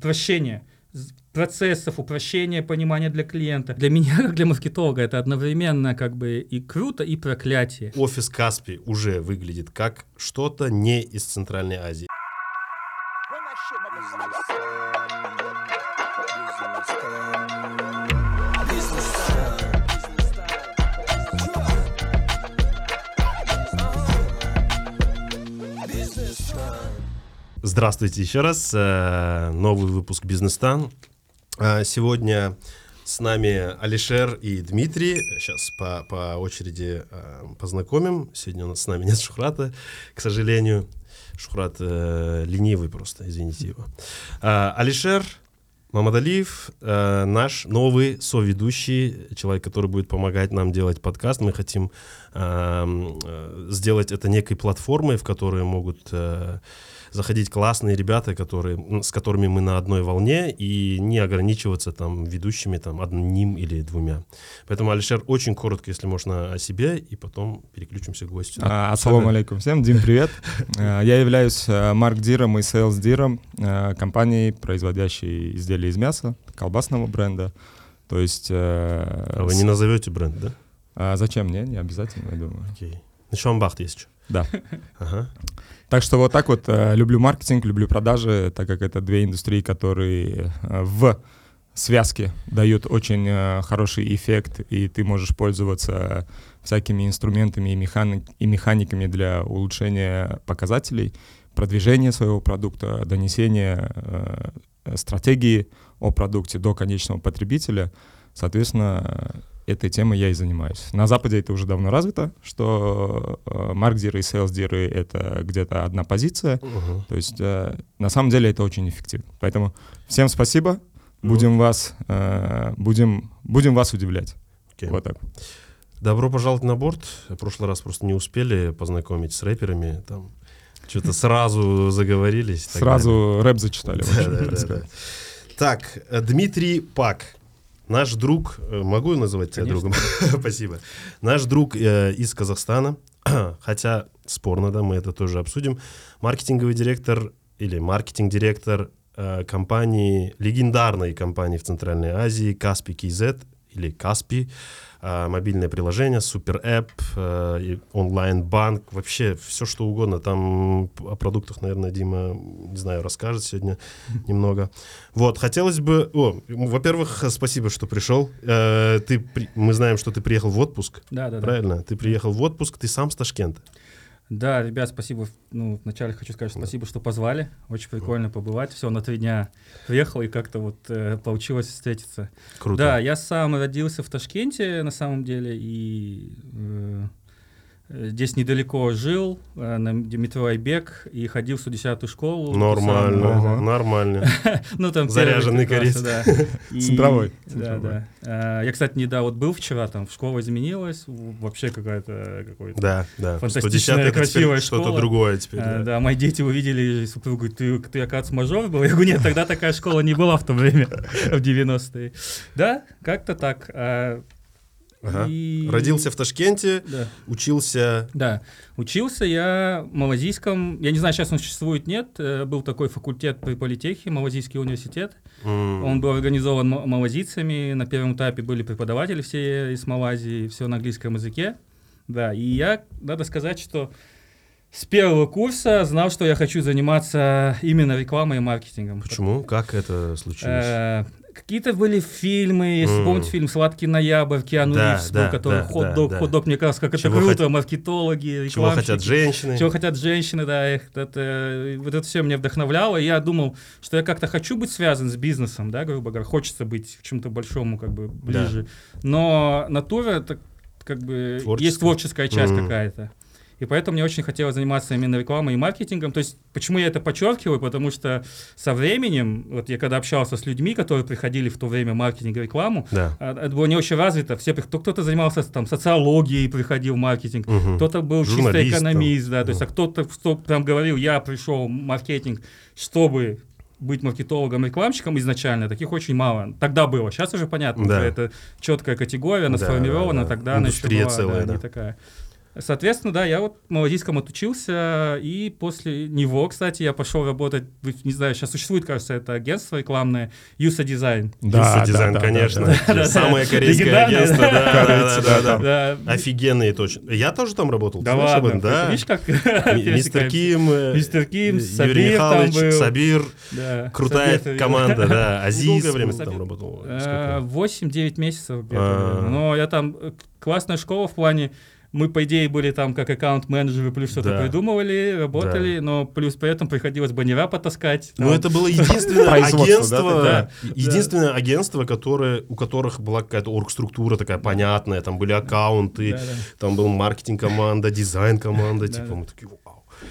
упрощение процессов, упрощения понимания для клиента. Для меня, как для маркетолога, это одновременно как бы и круто, и проклятие. Офис Каспи уже выглядит как что-то не из Центральной Азии. Здравствуйте еще раз. Э, новый выпуск «Бизнес-стан». А, сегодня с нами Алишер и Дмитрий. Сейчас по, по очереди э, познакомим. Сегодня у нас с нами нет Шухрата, к сожалению. Шухрат э, ленивый просто, извините его. Алишер Мамадалиев, э, наш новый соведущий, человек, который будет помогать нам делать подкаст. Мы хотим э, э, сделать это некой платформой, в которой могут... Э, заходить классные ребята, которые, с которыми мы на одной волне, и не ограничиваться там ведущими там одним или двумя. Поэтому, Алишер, очень коротко, если можно, о себе, и потом переключимся к гостю. А, ассаламу алейкум всем. Дим, привет. А, я являюсь а, марк-диром и sales диром а, компании, производящей изделия из мяса, колбасного бренда. То есть... А вы не назовете бренд, да? А зачем? Не, не обязательно, я думаю. Окей. На Шамбахт есть еще. Да. Ага. Так что вот так вот э, люблю маркетинг, люблю продажи, так как это две индустрии, которые э, в связке дают очень э, хороший эффект, и ты можешь пользоваться всякими инструментами и, механик, и механиками для улучшения показателей, продвижения своего продукта, донесения стратегии о продукте до конечного потребителя. Соответственно, этой темой я и занимаюсь. На Западе это уже давно развито, что э, маркдиры и сейлсдиры — это где-то одна позиция. Uh-huh. То есть э, на самом деле это очень эффективно. Поэтому всем спасибо. Будем uh-huh. вас, э, будем, будем вас удивлять. Okay. Вот так. Добро пожаловать на борт. В прошлый раз просто не успели познакомить с рэперами. Там что-то сразу заговорились. Сразу рэп зачитали. Так, Дмитрий Пак. Наш друг, э, могу называть тебя другом? Спасибо. Наш друг э, из Казахстана, хотя спорно, да, мы это тоже обсудим, маркетинговый директор или маркетинг-директор э, компании, легендарной компании в Центральной Азии, Каспи KZ или Каспи, а, мобильное приложение, супер эп, а, онлайн-банк, вообще все что угодно. Там о продуктах, наверное, Дима, не знаю, расскажет сегодня немного. Вот, хотелось бы... О, во-первых, спасибо, что пришел. Э, ты, мы знаем, что ты приехал в отпуск. Да, да, Правильно? Да. Ты приехал в отпуск, ты сам с Ташкента. Да, ребят, спасибо. Ну, вначале хочу сказать спасибо, что позвали. Очень прикольно побывать. Все, на три дня приехал, и как-то вот э, получилось встретиться. Круто. Да, я сам родился в Ташкенте, на самом деле, и э, Здесь недалеко жил, э, на метро Айбек, и ходил в 110-ю школу. Нормально, ага. нормально. ну, там Заряженный корейец. Да. Центровой. Да, да. А, я, кстати, не да, вот был вчера, там школа изменилась, вообще какая-то какой-то да, да. фантастичная, красивая школа. Что-то другое теперь. А, да, мои дети увидели супругу, ты, ты, оказывается, мажор был? Я говорю, нет, тогда такая школа не была в то время, в 90-е. Да, как-то так. Ага. И... Родился в Ташкенте, да. учился... Да, учился я в Малазийском, я не знаю, сейчас он существует, нет, э, был такой факультет при политехе, Малазийский университет. Mm. Он был организован малазийцами, на первом этапе были преподаватели все из Малайзии, все на английском языке. Да, и я, надо сказать, что с первого курса знал, что я хочу заниматься именно рекламой и маркетингом. Почему? Как это случилось? Какие-то были фильмы, если mm. помните фильм «Сладкий ноябрь», Киану да, Ривз да, который да, хот-дог, да, хот-дог, мне кажется, как чего это круто, хот... маркетологи, Чего хотят женщины. Чего хотят женщины, да, это, это, вот это все меня вдохновляло, и я думал, что я как-то хочу быть связан с бизнесом, да, грубо говоря, хочется быть к чему-то большому, как бы, ближе, да. но натура, это как бы, есть творческая часть mm. какая-то. И поэтому мне очень хотелось заниматься именно рекламой и маркетингом. То есть, почему я это подчеркиваю? Потому что со временем, вот я когда общался с людьми, которые приходили в то время маркетинг и рекламу, да. А, это было не очень развито. Все, кто-то занимался там социологией, приходил в маркетинг, угу. кто-то был чисто экономист, да, то есть, а кто-то кто там говорил, я пришел в маркетинг, чтобы быть маркетологом, рекламщиком изначально, таких очень мало. Тогда было. Сейчас уже понятно, да. это четкая категория, она да, сформирована, да, да. тогда Индустрия она еще была, целая, да, да. не такая. Соответственно, да, я вот в Малазийском отучился, и после него, кстати, я пошел работать, не знаю, сейчас существует, кажется, это агентство рекламное, Юса Дизайн. Да, Дизайн, конечно. Самое корейское агентство, да, да, да. Офигенные точно. Я тоже там работал. Да ладно, да. Видишь, как Мистер Ким, э, Мистер Ким, Юрий Михайлович, Сабир, крутая команда, да. Азиз, время там работал? 8-9 э, месяцев где-то. Но я там э, классная школа в плане мы, по идее, были там как аккаунт-менеджеры, плюс что-то да. придумывали, работали, да. но плюс при этом приходилось баннера потаскать. Ну, это было единственное агентство, единственное агентство, которое, у которых была какая-то оргструктура такая понятная, там были аккаунты, там был маркетинг-команда, дизайн-команда, типа мы такие,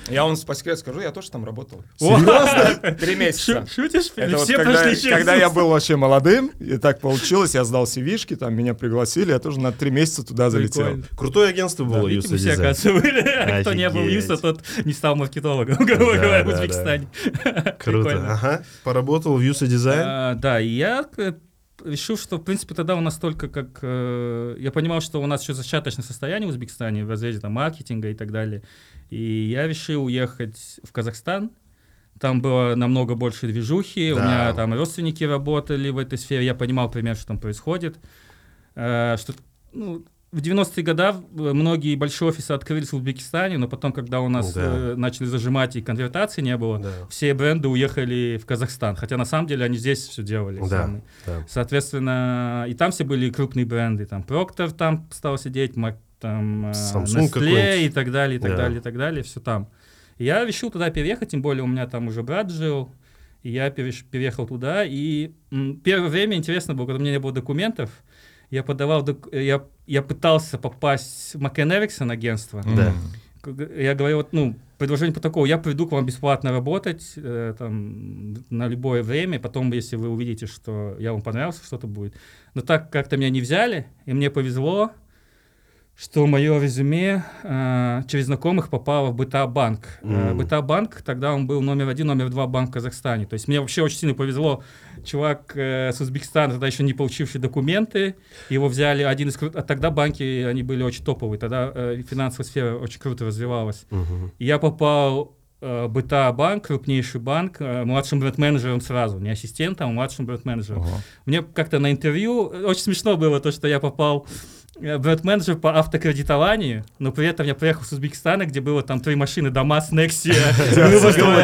я вам по секрету скажу, я тоже там работал. Серьезно? Три месяца. Шутишь? Это вот когда, когда я был вообще молодым, и так получилось, я сдал cv там меня пригласили, я тоже на три месяца туда залетел. Крутое агентство было, да, Юса все, оказывается, были. А кто не был Юса, тот не стал маркетологом, грубо говоря, в Узбекистане. Круто. Ага. Поработал в Юса Дизайн? А, да, и я решил, что, в принципе, тогда у нас только как... Э, я понимал, что у нас еще зачаточное состояние в Узбекистане в разрезе там, маркетинга и так далее. И я решил уехать в Казахстан. Там было намного больше движухи, да. у меня там родственники работали в этой сфере, я понимал примерно, что там происходит. Э, что, ну, в 90-е годы многие большие офисы открылись в Узбекистане, но потом, когда у нас да. э, начали зажимать и конвертации не было, да. все бренды уехали в Казахстан. Хотя на самом деле они здесь все делали. Да. Да. Соответственно, и там все были крупные бренды. Там Procter там стал сидеть, там э, Samsung Nestle и так далее, и так да. далее, и так далее, все там. И я решил туда переехать, тем более у меня там уже брат жил, и я переехал туда, и первое время интересно было, когда у меня не было документов, я подавал, док... я, я пытался попасть в McCann Erickson агентство. Да. Я говорю, вот, ну, предложение по такому, я приду к вам бесплатно работать э, там, на любое время, потом, если вы увидите, что я вам понравился, что-то будет. Но так как-то меня не взяли, и мне повезло, что мое резюме э, через знакомых попало в БТА банк. Mm. Э, БТА банк, тогда он был номер один, номер два банк в Казахстане. То есть мне вообще очень сильно повезло. Чувак э, с Узбекистана, тогда еще не получивший документы, его взяли один из... А тогда банки, они были очень топовые, тогда э, финансовая сфера очень круто развивалась. Mm-hmm. И я попал э, БТА банк, крупнейший банк, э, младшим бренд-менеджером сразу, не ассистентом, а младшим бренд-менеджером. Uh-huh. Мне как-то на интервью, очень смешно было то, что я попал бренд-менеджер по автокредитованию, но при этом я приехал с Узбекистана, где было там три машины, ДАМАЗ, Nexia.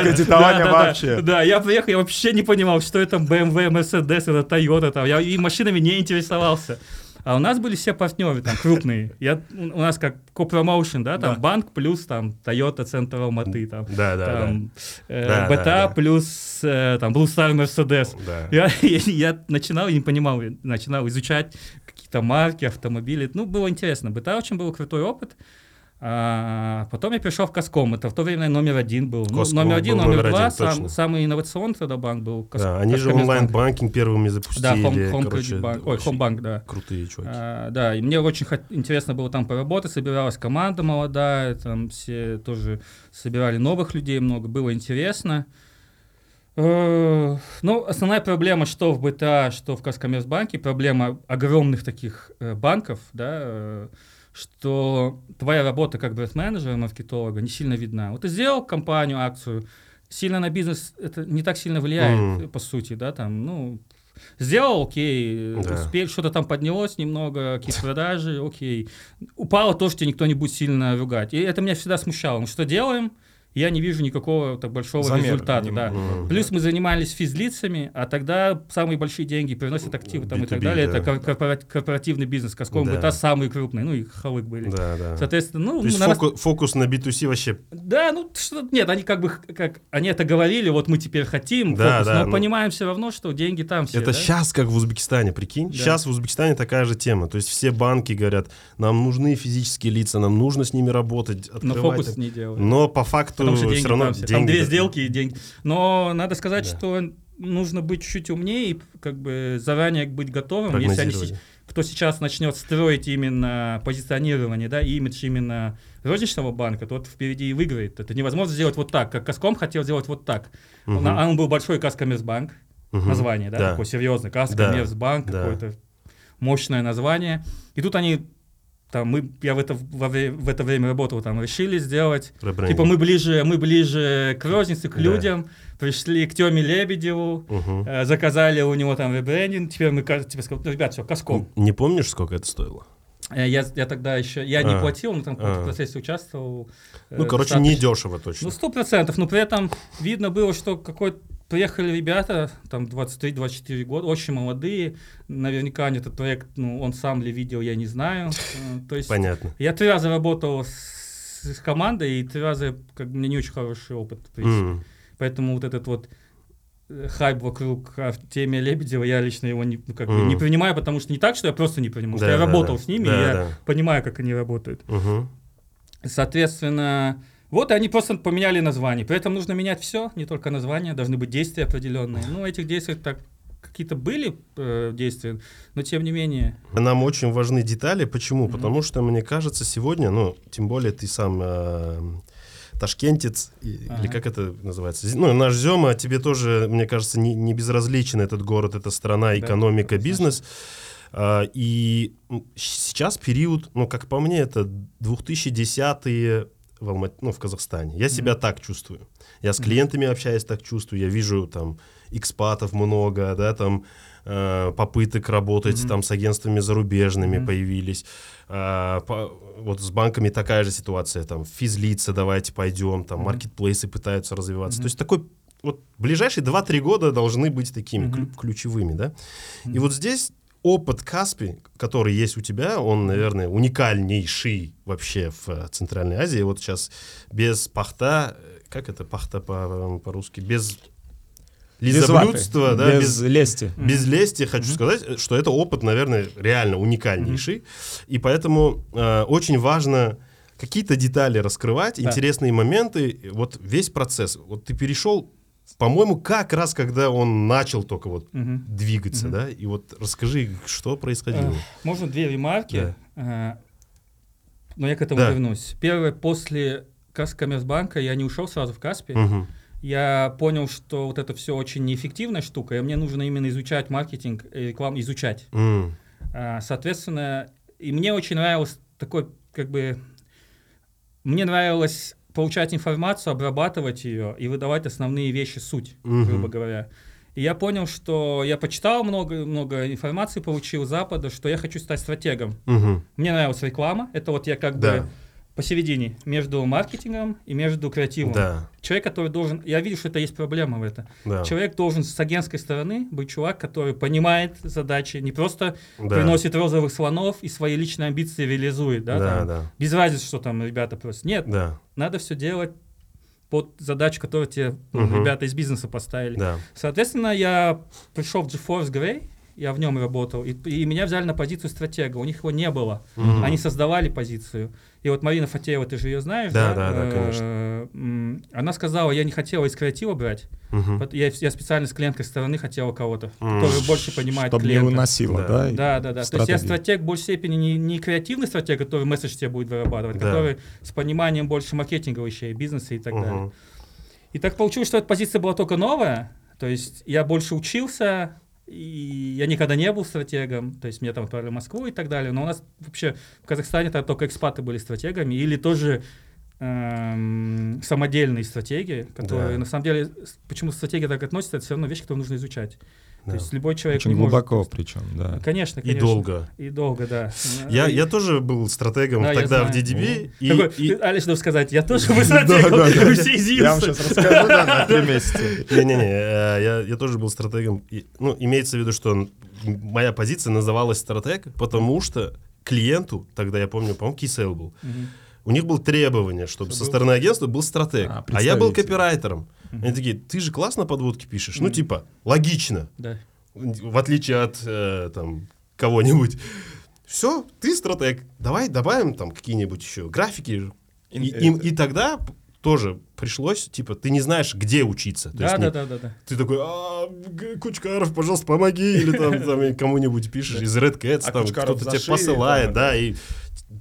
Кредитование вообще. Да, я приехал, я вообще не понимал, что это BMW, Mercedes, это Toyota, там, я и машинами не интересовался. А у нас были все партнеры там крупные. Я, у нас как копромоушен, да, там да. банк плюс там Toyota Центр Алматы, там, да, да, там да. Э, да, BTA да, да. плюс э, там Blue Star Mercedes. Да. Я, я, я начинал, я не понимал, начинал изучать какие-то марки, автомобили. Ну, было интересно. БТА очень был крутой опыт. А, потом я перешел в Коском. Это в то время номер один был. Ну, номер один, номер, номер два. Один, сам, самый инновационный тогда банк был. Кос, да, они же онлайн-банкинг первыми запустили. Да, Home, home короче, Bank. Ой, Home Bank, да. Крутые чуваки. А, да, и мне очень интересно было там поработать. Собиралась команда молодая, там все тоже собирали новых людей много. Было интересно. Э, ну, основная проблема, что в БТА, что в Казкоммерцбанке, проблема огромных таких э, банков, да, э, что твоя работа как бренд-менеджера, маркетолога не сильно видна. Вот ты сделал компанию, акцию, сильно на бизнес это не так сильно влияет, mm. по сути, да, там, ну, сделал, окей, да. успел, что-то там поднялось немного, какие-то продажи, окей. Упало то, что никто не будет сильно ругать. И это меня всегда смущало. Ну, что делаем? Я не вижу никакого так большого Замер, результата. Не, да. Mm, Плюс мы занимались физлицами, а тогда самые большие деньги приносят активы там, B2B, и так далее. Да. Это корпора- корпоративный бизнес. Каском да. БТА самые крупные, ну и Халык были. Да, да. Соответственно, ну... То есть на фоку- фокус на B2C вообще... Да, ну что, нет, они как бы, как, они это говорили, вот мы теперь хотим да, фокус, да, но ну... понимаем все равно, что деньги там все. Это да? сейчас как в Узбекистане, прикинь? Да. Сейчас в Узбекистане такая же тема. То есть все банки говорят, нам нужны физические лица, нам нужно с ними работать, открывать. Но фокус не делают. Но по факту все равно деньги. Там две сделки и деньги. Но надо сказать, да. что нужно быть чуть-чуть умнее и как бы заранее быть готовым. Если они, кто сейчас начнет строить именно позиционирование, да, имидж именно розничного банка, тот впереди и выиграет. Это невозможно сделать вот так, как Каском хотел сделать вот так. Угу. Он, он был большой Каскомерсбанк, угу. название, да, да, такое серьезное, Каскомерсбанк, да. какое-то мощное название. И тут они там мы, я в это, во в это время работал, там решили сделать, Ребрендинг. типа мы ближе, мы ближе к рознице, к Да. людям, пришли к Теме Лебедеву, Мгм. э, заказали у него там ребрендинг, теперь мы, тебе сказали, ну, ребят, все, Каском. Не помнишь, сколько это стоило? Э, Я, я тогда еще, я не А. платил, но там в А. процессе участвовал. э, Ну, короче, достаточно. не дешево точно. Ну, сто процентов, но при этом видно было, что какой приехали ребята, там 23-24 года, очень молодые, наверняка они этот проект, ну, он сам ли видел, я не знаю. Э, То есть Понятно. я три раза работал с, с командой, и три раза как бы, мне не очень хороший опыт. в принципе. М. Поэтому вот этот вот э, хайп вокруг Артемия Лебедева, я лично его не, ну, как бы, Мгм. не принимаю, потому что не так, что я просто не принимаю, Да, я да, работал да. с ними, Да, и я да. понимаю, как они работают. Мгм. Соответственно, вот и они просто поменяли название. При этом нужно менять все, не только название, должны быть действия определенные. Ну, этих действий так какие-то были э, действия, но тем не менее. Нам очень важны детали. Почему? Мгм. Потому что, мне кажется, сегодня, ну, тем более ты сам э, ташкентец, Ага. или как это называется? Ну, наш Зема, тебе тоже, мне кажется, не, не безразличен этот город, эта страна, Да, экономика, однозначно. бизнес. А, и сейчас период, ну, как по мне, это 2010-е в, Алма- ну, в Казахстане. Я себя так чувствую. Я с клиентами общаюсь, так чувствую. Я вижу там экспатов много, да, там э, попыток работать Мгм. там с агентствами зарубежными Мгм. появились. А, по- вот с банками такая же ситуация, там физлица, давайте пойдем, там Мгм. маркетплейсы пытаются развиваться. Мгм. То есть такой вот ближайшие 2-3 года должны быть такими клю- ключевыми, да. И Мгм. вот здесь опыт Каспи, который есть у тебя, он, наверное, уникальнейший вообще в э, Центральной Азии. Вот сейчас без пахта, э, как это пахта по- по-русски, без Без лизоблюдства, да, без лести. Мгм. без лести хочу Мгм. сказать, э, что это опыт, наверное, реально уникальнейший. И поэтому э, очень важно какие-то детали раскрывать, Да. интересные моменты, вот весь процесс. Вот ты перешел, по-моему, как раз когда он начал только вот Мгм. двигаться, Мгм. да? И вот расскажи, что происходило. Э, Можно две ремарки, э, но я к этому Да. вернусь. Первое, после Каскоммерцбанка я не ушел сразу в Каспи. Мгм. Я понял, что вот это все очень неэффективная штука, и мне нужно именно изучать маркетинг и рекламу, изучать. А, Соответственно, и мне очень нравилось такой, как бы, мне нравилось получать информацию, обрабатывать ее и выдавать основные вещи, суть, Мгм. грубо говоря. И я понял, что я почитал много, много информации, получил Запада, что я хочу стать стратегом. Мгм. Мне нравилась реклама, это вот я как Да. бы посередине, между маркетингом и между креативом. Да, Человек, который должен... Я вижу, что это есть проблема в этом. да. Человек должен с агентской стороны быть чувак, который понимает задачи, не просто да. приносит розовых слонов и свои личные амбиции реализует, да, Да, там. да, без разницы, что там ребята просят. Нет, да, надо все делать под задачу, которую тебе Мгм. ребята из бизнеса поставили. да. Соответственно, я пришел в GeForce Grey, я в нем работал, и, и меня взяли на позицию стратега, у них его не было. Мгм. Они создавали позицию. И вот Марина Фатеева, ты же ее знаешь, Да, да? да, да, Э, конечно. м, Она сказала, я не хотела из креатива брать, вот я, я специально с клиентской стороны хотела кого-то, который больше понимает Чтобы не клиента. уносило, Да. да? Да, да, да. То есть я стратегии. стратег в большей степени не, не креативный стратег, который месседж тебе будет вырабатывать, Да. который с пониманием больше маркетинговых вещей, бизнеса и так далее. Мгм. И так получилось, что эта позиция была только новая. То есть я больше учился, и я никогда не был стратегом. То есть меня там отправили в Москву и так далее. Но у нас вообще в Казахстане тогда только экспаты были стратегами. Или тоже эм, самодельные стратегии, которые Да. на самом деле, почему стратегия так относится, это все равно вещь, которую нужно изучать. Да. То есть любой человек Очень не может глубоко просто- причем, да. Конечно, И конечно. долго. И долго, да. Я, И- я тоже был стратегом Да, тогда в. DDB. И, Такой, и- Алекс, надо сказать, я тоже был Да, стратегом, да, да. все из Я вам сейчас расскажу, да, на три месяца. Не-не-не, э, я, я тоже был стратегом. И, ну, имеется в виду, что моя позиция называлась стратег, потому что клиенту, тогда я помню, по-моему, Кисел был, у них было требование, чтобы Чтобы со стороны агентства был стратег. А, А, я был копирайтером. Они такие, ты же классно подводки пишешь. Ну, типа, логично. Да. В отличие от э, там кого-нибудь. Все, ты стратег. Давай добавим там какие-нибудь еще графики. И, им- и тогда тоже пришлось, типа, ты не знаешь, где учиться. То Да, есть да, не- да, да, да. Ты такой, «А, Кучкаров, пожалуйста, помоги, или там, там кому-нибудь пишешь из Red Cats, А там кто-то тебе посылает, да, да, и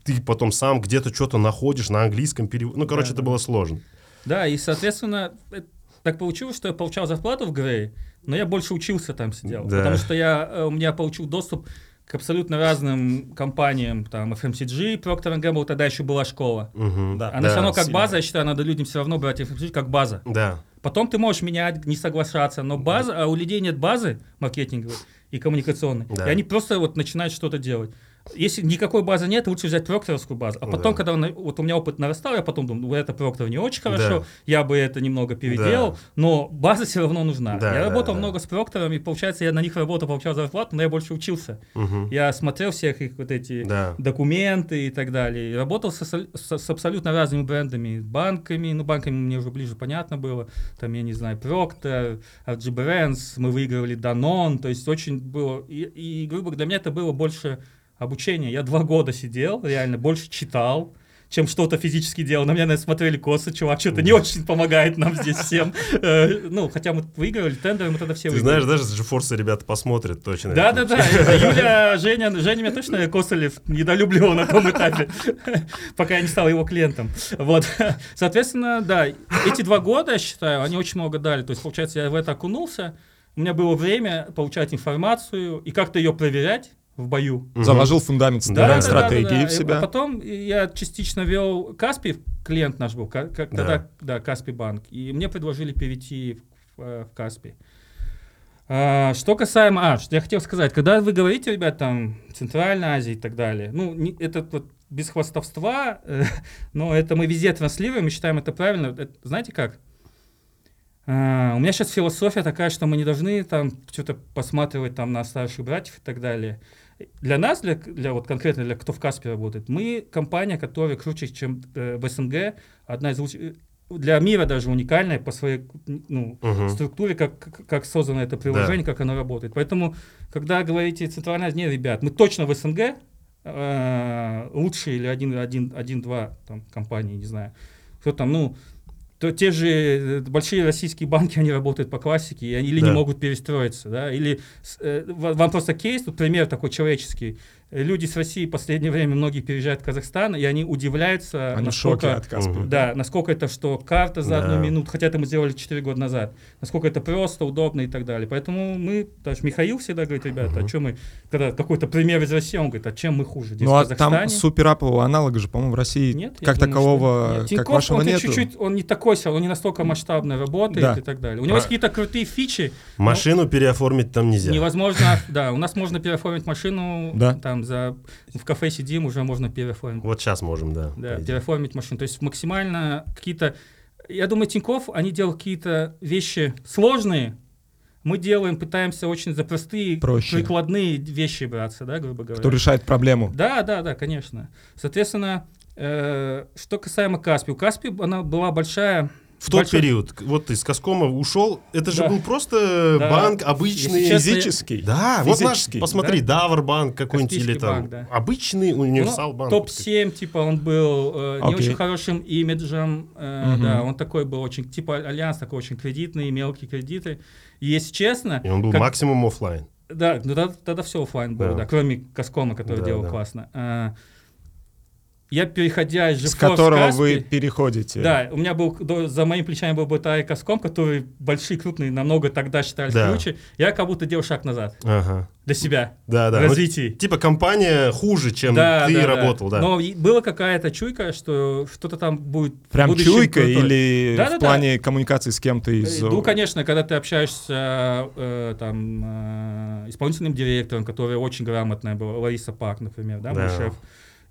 ты потом сам где-то что-то находишь на английском переводе. Ну, короче, Да, это да. было сложно. Да, и, соответственно, э, так получилось, что я получал зарплату в Грей, но я больше учился там сидел. Да. Потому что я, э, у меня получил доступ к абсолютно разным компаниям, там, FMCG, Procter Gamble, тогда еще была школа. Мгм. Да. Она все равно как сильно. база, я считаю, надо людям все равно брать FMCG как база. Да. Потом ты можешь менять, не соглашаться, но база, а у людей нет базы маркетинговой и коммуникационной, Да. и они просто вот начинают что-то делать. Если никакой базы нет, лучше взять прокторовскую базу. А потом, Да. когда он- вот у меня опыт нарастал, я потом думаю, ну, это проктор не очень хорошо, Да. я бы это немного переделал, Да. но база все равно нужна. Да, я да, работал да. много с прокторами, получается, я на них работал, получал зарплату, но я больше учился. Мгм. Я смотрел всех их вот эти Да. документы и так далее. И работал со- с, с абсолютно разными брендами, банками, ну, банками мне уже ближе понятно было, там, я не знаю, Procter, RG Brands, мы выигрывали Danone, то есть очень было, и, и грубо говоря, для меня это было больше обучение. Я два года сидел, реально, больше читал, чем что-то физически делал. На меня, наверное, смотрели косы, чувак, что-то не очень помогает нам здесь всем. Э, Ну, хотя мы выигрывали тендеры, мы тогда все Ты выиграли. знаешь, даже GeForce ребята посмотрят точно. Да, да, да. это Юля, Женя, Женя меня точно Косолев недолюбливал на том этапе, пока я не стал его клиентом. Вот. Соответственно, да, эти два года, я считаю, они очень много дали. То есть, получается, я в это окунулся, у меня было время получать информацию и как-то ее проверять в бою. Мгм. Заложил фундамент Да, да, да, стратегии да, да. в И себя. потом я частично вел Каспи, клиент наш был, ка- как, Да. тогда, да, Каспи банк, и мне предложили перейти в, э, в Каспи. А, что касаемо, а, что я хотел сказать, когда вы говорите, ребят, там, Центральная Азия и так далее, ну, не- это вот без хвастовства, э, но это мы везде транслируем и считаем это правильно. Это- знаете как? А, у меня сейчас философия такая, что мы не должны там что-то посматривать там на старших братьев и так далее. Для нас, для, для вот конкретно для кто в Каспе работает, мы компания, которая круче, чем э, в СНГ, одна из лучших, э, для мира даже уникальная по своей ну, Мгм. структуре, как, как, создано это приложение, как оно работает. Поэтому, когда говорите Центральная Азия, ребят, мы точно в СНГ э, лучшие или один, один, один-два там, компании, не знаю. Кто там, ну, то те же э, большие российские банки, они работают по классике, или Да. не могут перестроиться, да, или э, ва- вам просто кейс, тут пример такой человеческий. Э, Люди с России в последнее время многие переезжают в Казахстан, и они удивляются, Они насколько от Каспи. Да, насколько это что карта за Да. одну минуту, хотя это мы сделали 4 года назад, насколько это просто, удобно и так далее. Поэтому мы, даже Михаил всегда говорит, ребята, Мгм. а чем мы, когда какой-то пример из России, он говорит, а чем мы хуже? Здесь Ну в а там суперапового аналога же, по-моему, в России нет, как думаю, такового, что нет. как Тинькофф, вашего он нету. чуть-чуть, он не такой, он не настолько масштабно работает Да. и так далее. У него есть А- какие-то крутые фичи, Машину переоформить там нельзя. невозможно, да, у нас можно переоформить машину, Да. Там за, в кафе сидим, уже можно переоформить. Вот сейчас можем, да. Да, переоформить машину. То есть максимально какие-то... Я думаю, Тиньков, они делают какие-то вещи сложные. Мы делаем, пытаемся очень за простые, Проще. прикладные вещи браться, да, грубо говоря. Кто решает проблему. Да, да, да, конечно. Соответственно, э, что касаемо Каспи. У Каспи она была большая... В тот большой- период, вот ты из Коскома ушел, это же Да. был просто Да. банк обычный. Если честно, Физический. Да, вот наш, Физический, посмотри, Давар банк какой-нибудь или там банк, да. обычный универсал банк. Ну, Топ-7, типа, он был э, не Окей. очень хорошим имиджем. э, Мгм. Да, он такой был очень, типа, Альянс такой очень кредитный, мелкие кредиты. И если честно... И он был как- максимум оффлайн. Да, ну тогда, тогда все офлайн было, Да. да. кроме Казкома, который Да, делал да. классно. Я, переходя из С которого в вы переходите. Да, у меня был, за моими плечами был BTA и Казком, которые большие, крупные, намного тогда считались Да. круче. Я как будто делал шаг назад Ага. для себя Да, да. в Вот типа компания хуже, чем Да, ты да, да. работал, да. Но и была какая-то чуйка, что что-то там будет Прям чуйка крутое. или Да-да-да. в плане коммуникации с кем-то из... Э, Ну, конечно, когда ты общаешься э, там, э, исполнительным директором, которая очень грамотная была, Лариса Пак, например, да, мой Да. шеф,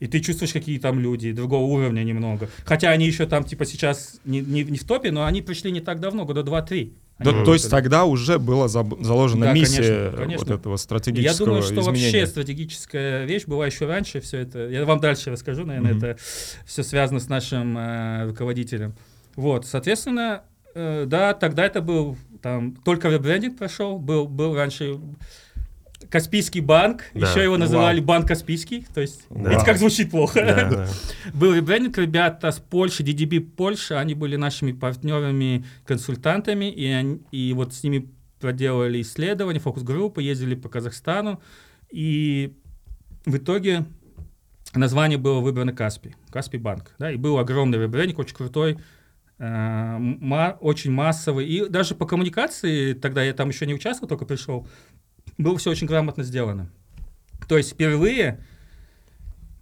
и ты чувствуешь, какие там люди, другого уровня немного. Хотя они еще там, типа, сейчас не, не, не в топе, но они пришли не так давно, года два-три. Да, Они то есть тогда уже была заложена Да, миссия конечно, конечно. вот этого Я стратегического думаю, что изменения. вообще стратегическая вещь была еще раньше, все это. Я вам дальше расскажу, наверное, Мгм. это все связано с нашим э, руководителем. Вот, соответственно, э, да, тогда это был там только ребрендинг прошел, был, был раньше Каспийский банк, Да. еще его называли Вау. банк Каспийский, то есть, Да. видите, как звучит плохо. Да, да. Был ребрендинг, ребята с Польши, DDB Польша, они были нашими партнерами, консультантами, и, они- и вот с ними проделали исследования, фокус-группы, ездили по Казахстану, и в итоге название было выбрано Каспи, Каспи банк, да, и был огромный ребрендинг, очень крутой, э, ма- очень массовый, и даже по коммуникации, тогда я там еще не участвовал, только пришел, было все очень грамотно сделано. То есть впервые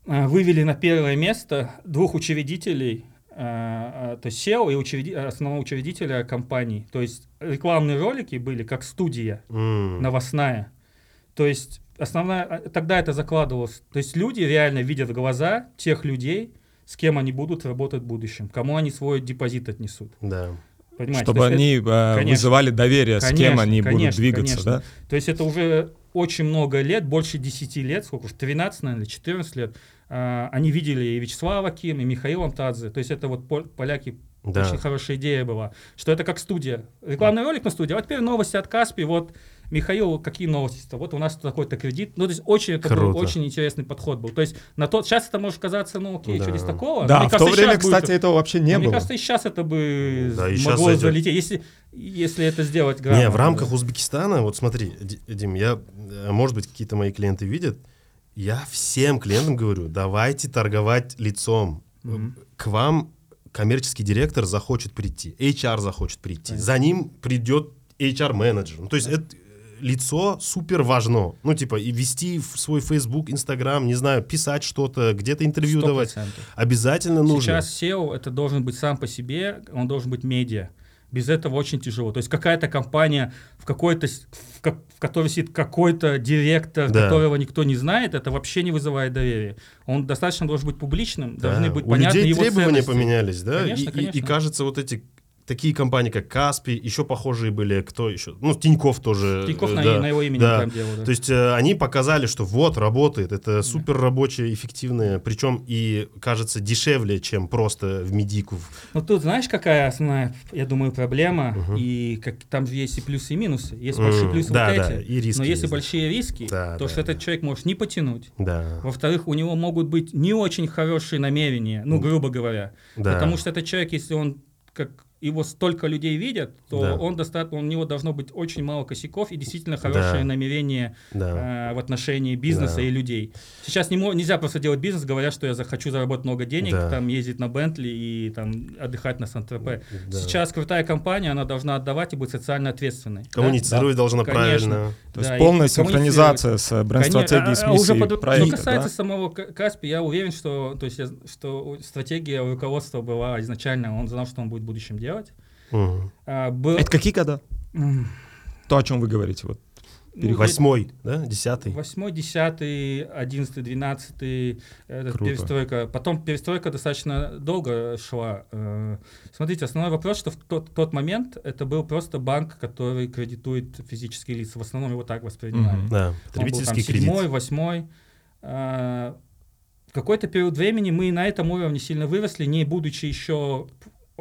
э, вывели на первое место двух учредителей, э, э, то есть SEO и учреди- основного учредителя компании. То есть рекламные ролики были как студия М. новостная. То есть основная, а, тогда это закладывалось. То есть люди реально видят в глаза тех людей, с кем они будут работать в будущем, кому они свой депозит отнесут. Да. Понимаете? Чтобы есть они э, конечно. вызывали доверие, с кем Конечно, они будут конечно, двигаться, конечно. да? То есть это уже очень много лет, больше 10 лет, сколько уж, 13, наверное, или 14 лет. а, они видели и Вячеслава Ким, и Михаила Амтадзе. То есть это вот пол- поляки Да. очень хорошая идея была, что это как студия. Рекламный ролик на студии. А вот теперь новости от Каспи. Вот, Михаил, какие новости-то? Вот у нас такой-то кредит. Ну, то есть очень, это был очень интересный подход был. То есть на тот, сейчас это может казаться, ну, окей, Да. что здесь такого? Да, Мне в то кажется, и время, щас будет- кстати, этого вообще не но Мне было. кажется, и сейчас это бы Да, и щас могло залететь, если, если это сделать грамотно. Не, в рамках да. Узбекистана, вот смотри, Ди- Дим, я, э, может быть, какие-то мои клиенты видят, я всем клиентам говорю, давайте торговать лицом. Мгм. К вам коммерческий директор захочет прийти, HR захочет прийти, Понятно. за ним придет HR-менеджер. Ну, то есть это лицо супер важно. Ну, типа, и вести в свой Facebook, Instagram, не знаю, писать что-то, где-то интервью давать. 100%. Обязательно нужно. Сейчас SEO это должен быть сам по себе, он должен быть медиа. Без этого очень тяжело. То есть какая-то компания, в, какой-то, в, ко- в которой сидит какой-то директор, Да. которого никто не знает, это вообще не вызывает доверия. Он достаточно должен быть публичным, Да, должны быть У понятны людей его требования ценности. поменялись, да? Конечно, и, и- и конечно. кажется, вот эти такие компании, как Каспи, еще похожие были, кто еще? Ну, Тиньков тоже. Тинькофф э, на, да. на его имени да. прям делал. да. То есть э, они показали, что вот, работает, это супер рабочее, эффективное, причем и кажется дешевле, чем просто в медику. в- Ну тут знаешь, какая основная, я думаю, проблема, Мгм. и как там же есть и плюсы, и минусы. Есть М, большие плюсы да, вот да, эти, и риски но если есть. большие риски, Да, то да, что этот человек может не потянуть. Да, Во-вторых, у него могут быть не очень хорошие намерения, ну, грубо говоря. да. Потому что этот человек, если он как его столько людей видят, то Да. он достаточно, у него должно быть очень мало косяков и действительно хорошее Да. намерение да. э, в отношении бизнеса Да. и людей. Сейчас не нельзя просто делать бизнес, говоря, что я захочу заработать много денег, Да. там ездить на Бентли и там отдыхать на Сан-Тропе. Да. Сейчас крутая компания, она должна отдавать и быть социально ответственной. да? Коммуницировать должна Конечно. правильно. То есть Да, полная синхронизация с э, бренд-стратегией, с а- уже миссией под- проекта, Что касается да? самого Каспи, я уверен, что, то есть, я- что стратегия руководства была изначально, он знал, что он будет в будущем делать. Мгм. А, был- Это какие года? То, о чем вы говорите. Вот. ну, Восьмой, да, десятый. Восьмой, десятый, одиннадцатый, двенадцатый, это Круто. перестройка. Потом перестройка достаточно долго шла. Э, Смотрите, основной вопрос, что в тот, тот момент это был просто банк, который кредитует физические лица. В основном его так воспринимали. Мгм. Да, потребительский кредит. седьмой, восьмой. А, В какой-то период времени мы на этом уровне сильно выросли, не будучи еще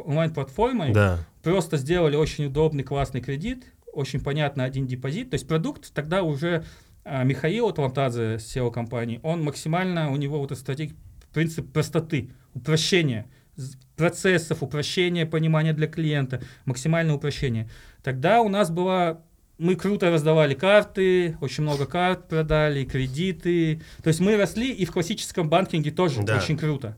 онлайн-платформой. Да, Просто сделали очень удобный, классный кредит, очень понятно один депозит. То есть продукт тогда уже а, Михаил Атлантадзе, SEO компании, он максимально, у него вот эта стратегия, принцип простоты, упрощения процессов, упрощения понимания для клиента, максимальное упрощение. Тогда у нас была мы круто раздавали карты, очень много карт продали, кредиты. То есть мы росли и в классическом банкинге тоже Да. очень круто.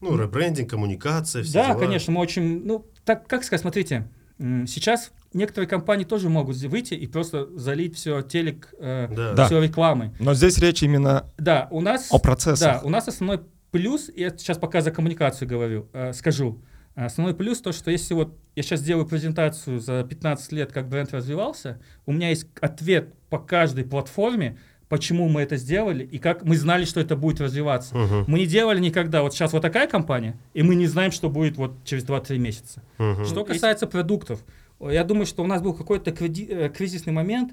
Ну, ребрендинг, коммуникация, все Да, дела. конечно, мы очень, ну, так, как сказать, смотрите, сейчас некоторые компании тоже могут выйти и просто залить все телек, э, Да. Да. все рекламой. Но здесь речь именно Да, у нас, о процессах. да, у нас основной плюс, я сейчас пока за коммуникацию говорю, э, скажу, основной плюс то, что если вот я сейчас делаю презентацию за 15 лет, как бренд развивался, у меня есть ответ по каждой платформе, почему мы это сделали и как мы знали, что это будет развиваться. Мгм, Мы не делали никогда. Вот сейчас вот такая компания, и мы не знаем, что будет вот через 2-3 месяца. мгм. Что касается продуктов, я думаю, что у нас был какой-то э, кризисный момент.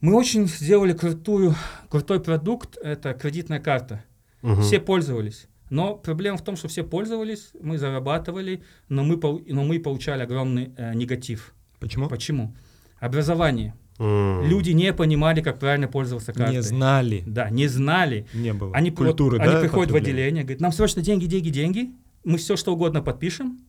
Мы очень сделали крутую, крутой продукт, это кредитная карта. Мгм. Все пользовались. Но проблема в том, что все пользовались, мы зарабатывали, но мы, но мы получали огромный э, негатив. Почему? Почему? Образование. Люди не понимали, как правильно пользоваться картой. Не знали. Да, не знали. Не было. Они, вот- Культуры, они да, приходят в отделение, говорят, нам срочно деньги, деньги, деньги. Мы все что угодно подпишем.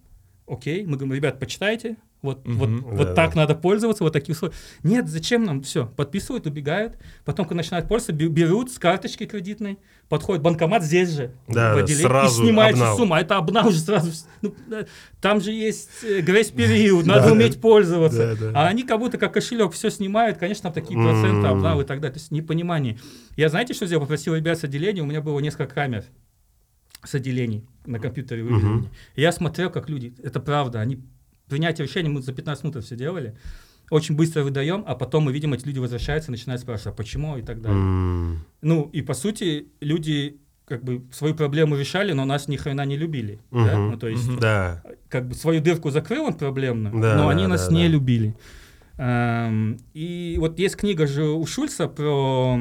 Окей, мы говорим, ребят, почитайте. Вот, Мгм. вот, Да, вот да. так надо пользоваться, вот такие условия. Нет, зачем нам? Все, подписывают, убегают. Потом, когда начинают пользоваться, бе- берут с карточки кредитной, подходит банкомат здесь же, Да, в отделении, сразу и снимается обнал. сумма. А это обнал уже сразу. Ну, там же есть э, грейс-период, надо уметь пользоваться. А они как будто как кошелек все снимают, конечно, там такие проценты, обнал и так далее. То есть непонимание. Я знаете, что сделал? Попросил ребят с отделения, у меня было несколько камер с отделений на компьютере. И Я смотрел, как люди, это правда, они принятие решения мы за 15 минут все делали. Очень быстро выдаем, а потом мы видим, эти люди возвращаются, начинают спрашивать, а почему и так далее. М, Ну, и по сути, люди как бы свою проблему решали, но нас ни хрена не любили. да? Мгм. Ну, то есть, Мгм. Да. как бы свою дырку закрыл он проблемную, Да, но да, они да, нас да. не любили. Эм, и вот есть книга же у Шульца про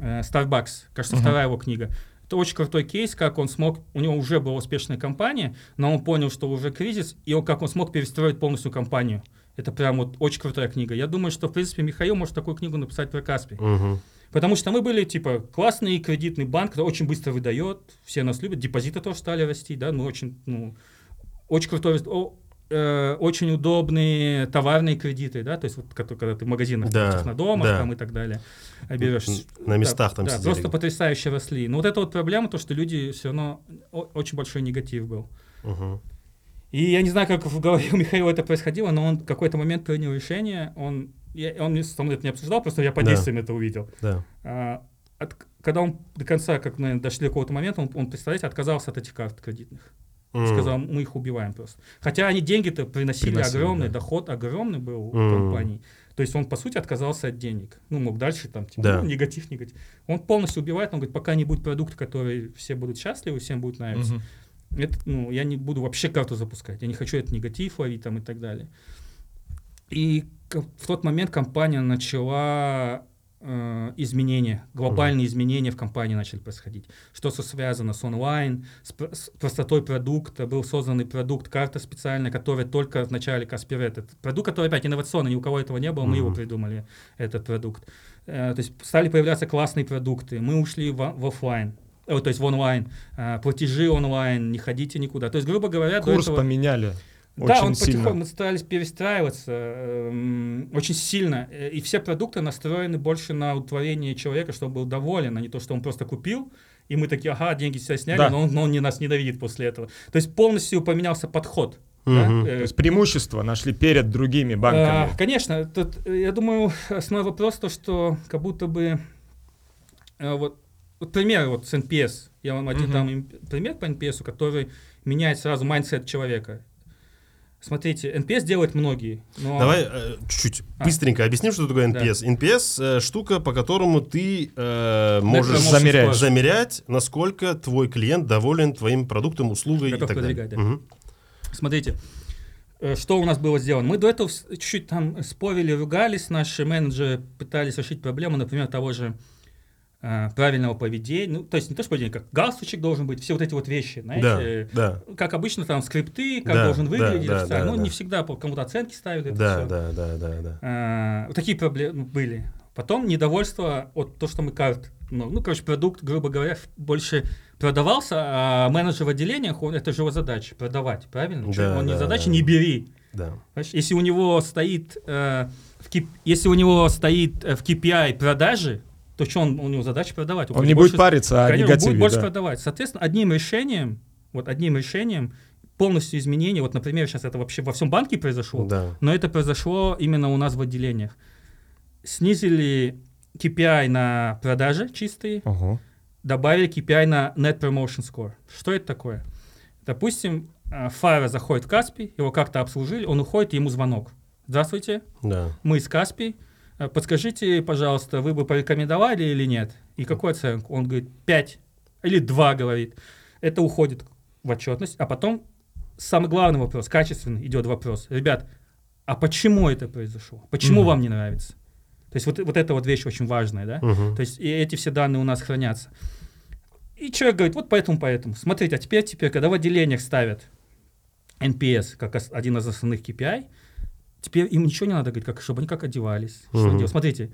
э, Starbucks, кажется, Мгм. вторая его книга. Это очень крутой кейс, как он смог, у него уже была успешная компания, но он понял, что уже кризис, и он, как он смог перестроить полностью компанию. Это прям вот очень крутая книга. Я думаю, что, в принципе, Михаил может такую книгу написать про Каспий. Мгм. Потому что мы были, типа, классный кредитный банк, который очень быстро выдает, все нас любят, депозиты тоже стали расти, да, мы очень, ну, очень крутой, э, очень удобные товарные кредиты, да, то есть вот, когда ты в магазинах Да, на домах да. там и так далее берешь. На местах там да, сидели. просто потрясающе росли. Но вот эта вот проблема, то, что люди все равно, очень большой негатив был. Мгм. И я не знаю, как в голове у Михаила это происходило, но он в какой-то момент принял решение, он, я- он со мной это не обсуждал, просто я по Да. действиям это увидел. Да. А, от- когда он до конца, как наверное, дошли до какого-то момента, он, он, представляете, отказался от этих карт кредитных. Сказал, мы их убиваем просто. Хотя они деньги-то приносили, Приносили, огромный, да. доход огромный был у М. компании. То есть он, по сути, отказался от денег. Ну, мог дальше там, типа, Да. ну, негатив, негатив. Он полностью убивает, он говорит, пока не будет продукта, который все будут счастливы, всем будет нравиться. Мгм. Это, ну, я не буду вообще карту запускать. Я не хочу этот негатив ловить там и так далее. И в тот момент компания начала изменения, глобальные изменения в компании начали происходить. Что со- связано с онлайн, с, с простотой продукта. Был созданный продукт, карта специальная, которая только в начале Каспирет. Это продукт, который опять инновационный, ни у кого этого не было, мы его придумали, этот продукт. Э, то есть стали появляться классные продукты. Мы ушли в, в офлайн. Э, то есть в онлайн, Э, платежи онлайн, не ходите никуда. То есть, грубо говоря, Курс этого... поменяли. Да, очень он сильно. потихоньку, мы старались перестраиваться эм, очень сильно. Э, И все продукты настроены больше на удовлетворение человека, чтобы был доволен, а не то, что он просто купил, и мы такие, ага, деньги себя сняли, Да. но, он, но он не нас ненавидит после этого. То есть полностью поменялся подход. да, Мгм. э, То есть преимущество нашли перед другими банками. а, конечно, тут, э, я думаю, основной вопрос то, что как будто бы вот, вот пример вот с NPS. Я вам один Мгм. дам им пример по NPS, который меняет сразу mindset человека. Смотрите, NPS делают многие. Но Давай э, чуть-чуть А. быстренько объясним, что такое Да. NPS. NPS э, штука, по которому ты э, можешь. Score. замерять, насколько твой клиент доволен твоим продуктом, услугой Готов и так далее. да. Мгм. Смотрите, э, что у нас было сделано. Мы до этого чуть-чуть там спорили, ругались, наши менеджеры пытались решить проблему, например, того же правильного поведения. Ну, то есть не то, что поведение, как галстучек должен быть, все вот эти вот вещи, знаете. Да, да, Как обычно там скрипты, как Да, должен выглядеть да, да, ну, да. не всегда кому-то оценки ставят. Это да, всё. да, да, да, да. А, вот такие проблемы были. Потом недовольство от того, что мы карт, ну, ну, короче, продукт, грубо говоря, больше продавался, а менеджер в отделениях, он, это же его задача, продавать, правильно? Да, он не да, задача, да. не бери. да. Если у него стоит, э, в если у него стоит э, в KPI продажи, то что он, у него задача продавать. Он не будет париться о Конечно, он негативе. будет больше да. продавать. Соответственно, одним решением, вот одним решением полностью изменение, вот, например, сейчас это вообще во всем банке произошло, Да. но это произошло именно у нас в отделениях. Снизили KPI на продажи чистые, Ого. добавили KPI на Net Promotion Score. Что это такое? Допустим, э, Фара заходит в Каспий, его как-то обслужили, он уходит, и ему звонок. Здравствуйте, Да. мы из Каспий. Э, Подскажите, пожалуйста, вы бы порекомендовали или нет? И какую оценку? Он говорит 5 или 2, говорит. Это уходит в отчетность. А потом самый главный вопрос, качественный идет вопрос. Ребят, а почему это произошло? Почему Мгм. вам не нравится? То есть вот, вот эта вот вещь очень важная, да? Мгм. То есть и эти все данные у нас хранятся. И человек говорит, вот поэтому, поэтому. Смотрите, а теперь, теперь, когда в отделениях ставят NPS как один из основных KPI, теперь им ничего не надо говорить, как, чтобы они как одевались. что Мгм. делать. Смотрите,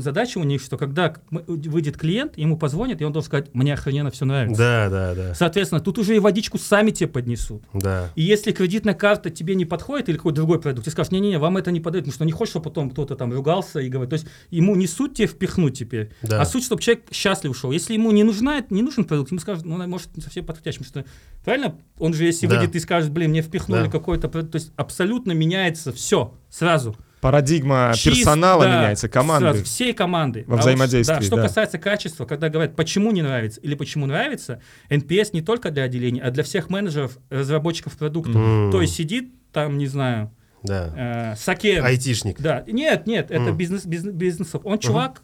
задача у них, что когда выйдет клиент, ему позвонят, и он должен сказать, мне охрененно все нравится. Да, да, да. Соответственно, тут уже и водичку сами тебе поднесут. Да. И если кредитная карта тебе не подходит или какой-то другой продукт, ты скажешь, не-не-не, вам это не подойдет, потому что не хочешь, чтобы потом кто-то там ругался и говорит. То есть ему не суть тебе впихнуть теперь, Да. а суть, чтобы человек счастлив ушел. Если ему не нужна, не нужен продукт, ему скажут, ну, может, не совсем подходящий, потому что, правильно, он же, если Да. выйдет и скажет, блин, мне впихнули Да. какой-то продукт, то есть абсолютно меняется все сразу. Парадигма Чист- персонала да, меняется, команды. сразу, всей команды. Во А вот взаимодействии, да, что да. касается качества, когда говорят, почему не нравится или почему нравится, NPS не только для отделений, а для всех менеджеров, разработчиков продукта. М. То есть сидит там, не знаю, Да. э, Сакен. Айтишник. Да, нет, нет, это Мгм. бизнес, бизнес, бизнесов. Он чувак,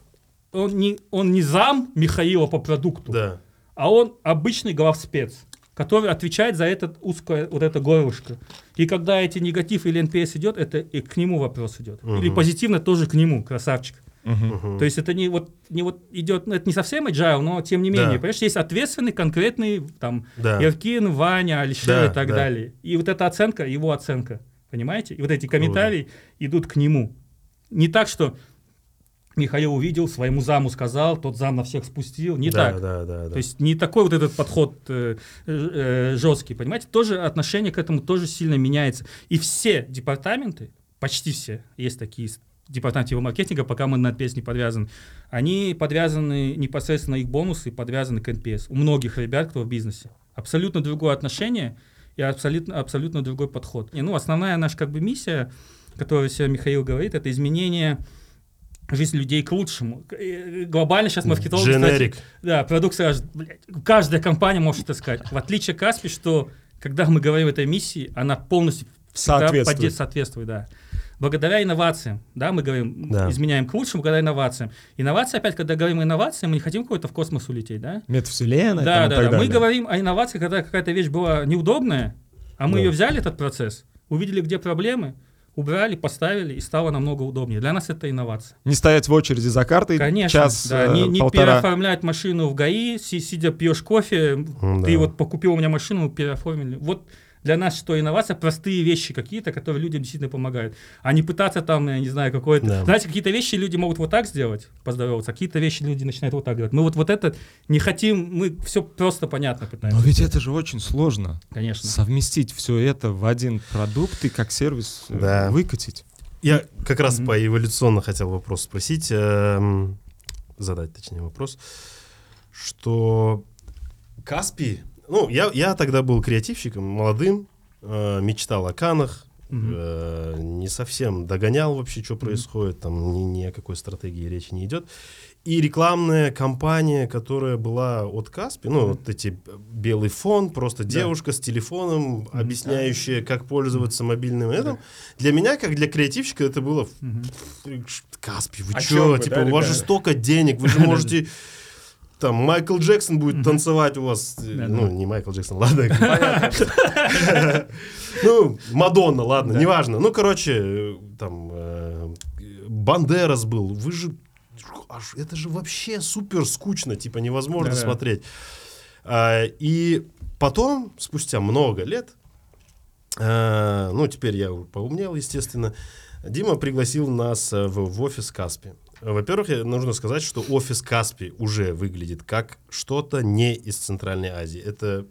он не, он не зам Михаила по продукту, Да. а он обычный главспец, который отвечает за этот узкое вот это горлышко. И когда эти негатив или NPS идет, это и к нему вопрос идет. Или Мгм. позитивно тоже к нему, красавчик. Мгм. То есть это не вот, не вот идет, ну, это не совсем agile, но тем не Да. менее, понимаешь, есть ответственный, конкретный, там, Да. Иркин, Ваня, Алишер Да, и так да. далее. И вот эта оценка, его оценка, понимаете? И вот эти комментарии идут к нему. Не так, что Михаил увидел, своему заму сказал, тот зам на всех спустил. Не да, так. Да, да, да. То есть не такой вот этот подход э, э, жесткий, понимаете? Тоже отношение к этому тоже сильно меняется. И все департаменты, почти все, есть такие департаменты его маркетинга, пока мы на NPS не подвязаны, они подвязаны непосредственно их бонусы, подвязаны к NPS. У многих ребят, кто в бизнесе. Абсолютно другое отношение и абсолютно, абсолютно другой подход. И, ну, основная наша как бы миссия, которую все Михаил говорит, это изменение жизни людей к лучшему. Э, Глобально сейчас маркетологи... кстати, Дженерик. да, продукт скажет, блядь, каждая компания может это сказать. В отличие от Каспи, что когда мы говорим о этой миссии, она полностью Соответствует. поде- соответствует, да. Благодаря инновациям, да, мы говорим, Да. изменяем к лучшему благодаря инновациям. Инновации, опять, когда говорим о инновациях, мы не хотим какой-то в космос улететь, да? Метавселенная Да, там и да, так да. Мы далее. говорим о инновации, когда какая-то вещь была неудобная, а мы Да. ее взяли, этот процесс, увидели, где проблемы, убрали, поставили, и стало намного удобнее. Для нас это инновация. Не стоять в очереди за картой Конечно, час, да, э, не, не полтора. переоформлять машину в ГАИ, си- сидя пьешь кофе, М, ты да. вот покупил у меня машину, переоформили. Вот для нас что инновация, простые вещи какие-то, которые людям действительно помогают. А не пытаться там, я не знаю, какое-то... Да. Знаете, какие-то вещи люди могут вот так сделать, поздороваться, а какие-то вещи люди начинают вот так делать. Мы вот, вот это не хотим, мы все просто понятно пытаемся. Но ведь это же очень сложно. Конечно. Совместить все это в один продукт и как сервис э, Да. выкатить. Я как раз Мгм. по эволюционно хотел вопрос спросить, эм, задать точнее вопрос, что Каспий, ну, я, я тогда был креативщиком, молодым, э, мечтал о Канах, э, не совсем догонял вообще, что происходит, там ни, ни о какой стратегии речи не идет. И рекламная кампания, которая была от Каспи, ну, вот эти э, белый фон, просто девушка с телефоном, объясняющая, как пользоваться мобильным этим. Для меня, как для креативщика, это было. Каспи, вы О чё, вы, типа, да, у вас же ребята? столько денег, вы же можете... Там Майкл Джексон будет Мгм. танцевать у вас. э, Да, ну, да. не Майкл Джексон, ладно. Ну, Мадонна, ладно, неважно. Ну, короче, э, там э, Бандерас был. Вы же... Это же вообще супер скучно, типа невозможно смотреть. А, И потом, спустя много лет, э, ну, теперь я поумнел, естественно, Дима пригласил нас э, в, в офис Каспи. Во-первых, нужно сказать, что офис Каспи уже выглядит как что-то не из Центральной Азии. Это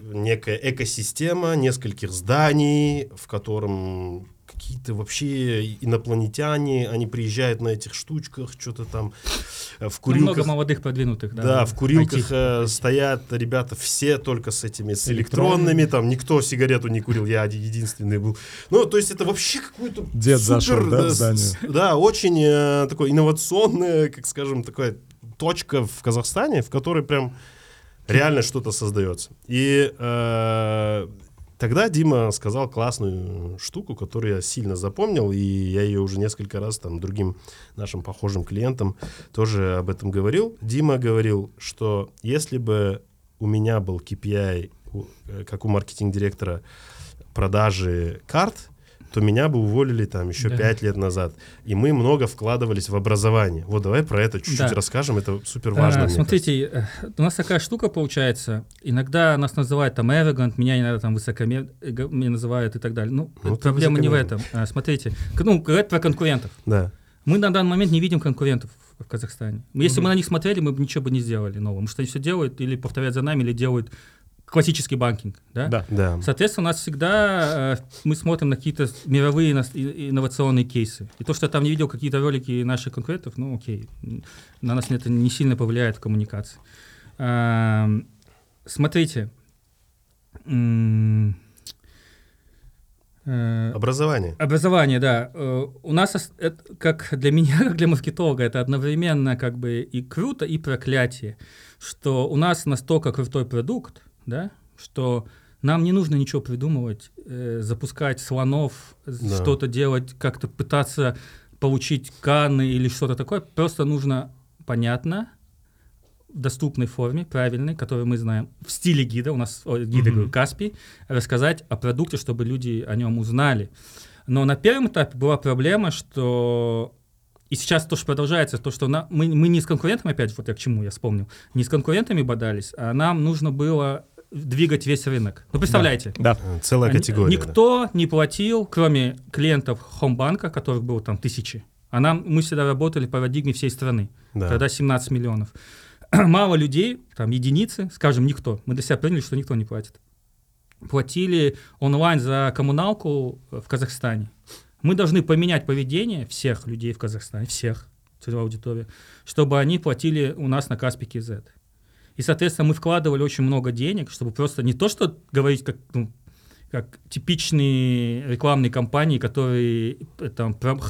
некая экосистема нескольких зданий, в котором какие-то вообще инопланетяне, они приезжают на этих штучках, что-то там э, в Ну, много курилках. молодых продвинутых, да. Да, в курилках IT. э, стоят ребята все только с этими, с Электронными. там никто сигарету не курил, я один единственный был. Ну, то есть это вообще какой-то Дед супер, зашел, да, э, здание? Да, очень э, такой инновационная, как скажем, такая точка в Казахстане, в которой прям реально что-то создается. И э, тогда Дима сказал классную штуку, которую я сильно запомнил, и я ее уже несколько раз там другим нашим похожим клиентам тоже об этом говорил. Дима говорил, что если бы у меня был KPI, э, как у маркетинг-директора, продажи карт, то меня бы уволили там еще Да. пять лет назад. И мы много вкладывались в образование. Вот давай про это чуть-чуть Да. расскажем, это супер важно. А, смотрите, э, у нас такая штука получается. Иногда нас называют там arrogant, меня иногда там высокомер, э, меня называют и так далее. Ну, Ну, проблема не в этом. А, смотрите, ну, говорят про конкурентов. кажется. Мы на данный момент не видим конкурентов в Казахстане. Если mm-hmm. мы на них смотрели, мы бы ничего бы не сделали нового. Потому что они все делают или повторяют за нами, или делают классический банкинг. Да? Да. Да. Соответственно, у нас всегда э, мы смотрим на какие-то мировые инновационные кейсы. И то, что я там не видел какие-то ролики наших конкурентов, ну окей, на нас это не сильно повлияет в коммуникации. Эм, смотрите. э, Образование. Образование, да. Э, У нас, это, как для меня, как для маркетолога, это одновременно как бы и круто, и проклятие, что у нас настолько крутой продукт, да, что нам не нужно ничего придумывать, э, запускать слонов, Да. что-то делать, как-то пытаться получить каны или что-то такое. Просто нужно понятно, в доступной форме, правильной, которую мы знаем, в стиле гида, у нас о, гида, Мгм. говорю, Каспий, рассказать о продукте, чтобы люди о нем узнали. Но на первом этапе была проблема, что и сейчас тоже продолжается то, что на- мы, мы не с конкурентами, опять же, вот я к чему я вспомнил, не с конкурентами бодались, а нам нужно было двигать весь рынок. Ну, представляете, Да. Э, Целая Н- категория. да. Никто не платил, кроме клиентов Хомбанка, которых было там тысячи. А нам, мы всегда работали в парадигме всей страны. Да. Тогда 17 миллионов. Мало людей, там единицы, скажем, никто. Мы для себя приняли, что никто не платит. Платили онлайн за коммуналку в Казахстане. Мы должны поменять поведение всех людей в Казахстане, всех, целевой аудитории, чтобы они платили у нас на Каспи KZ. И, соответственно, мы вкладывали очень много денег, чтобы просто не то, что говорить как, ну, как типичные рекламные кампании, которые э, там пром-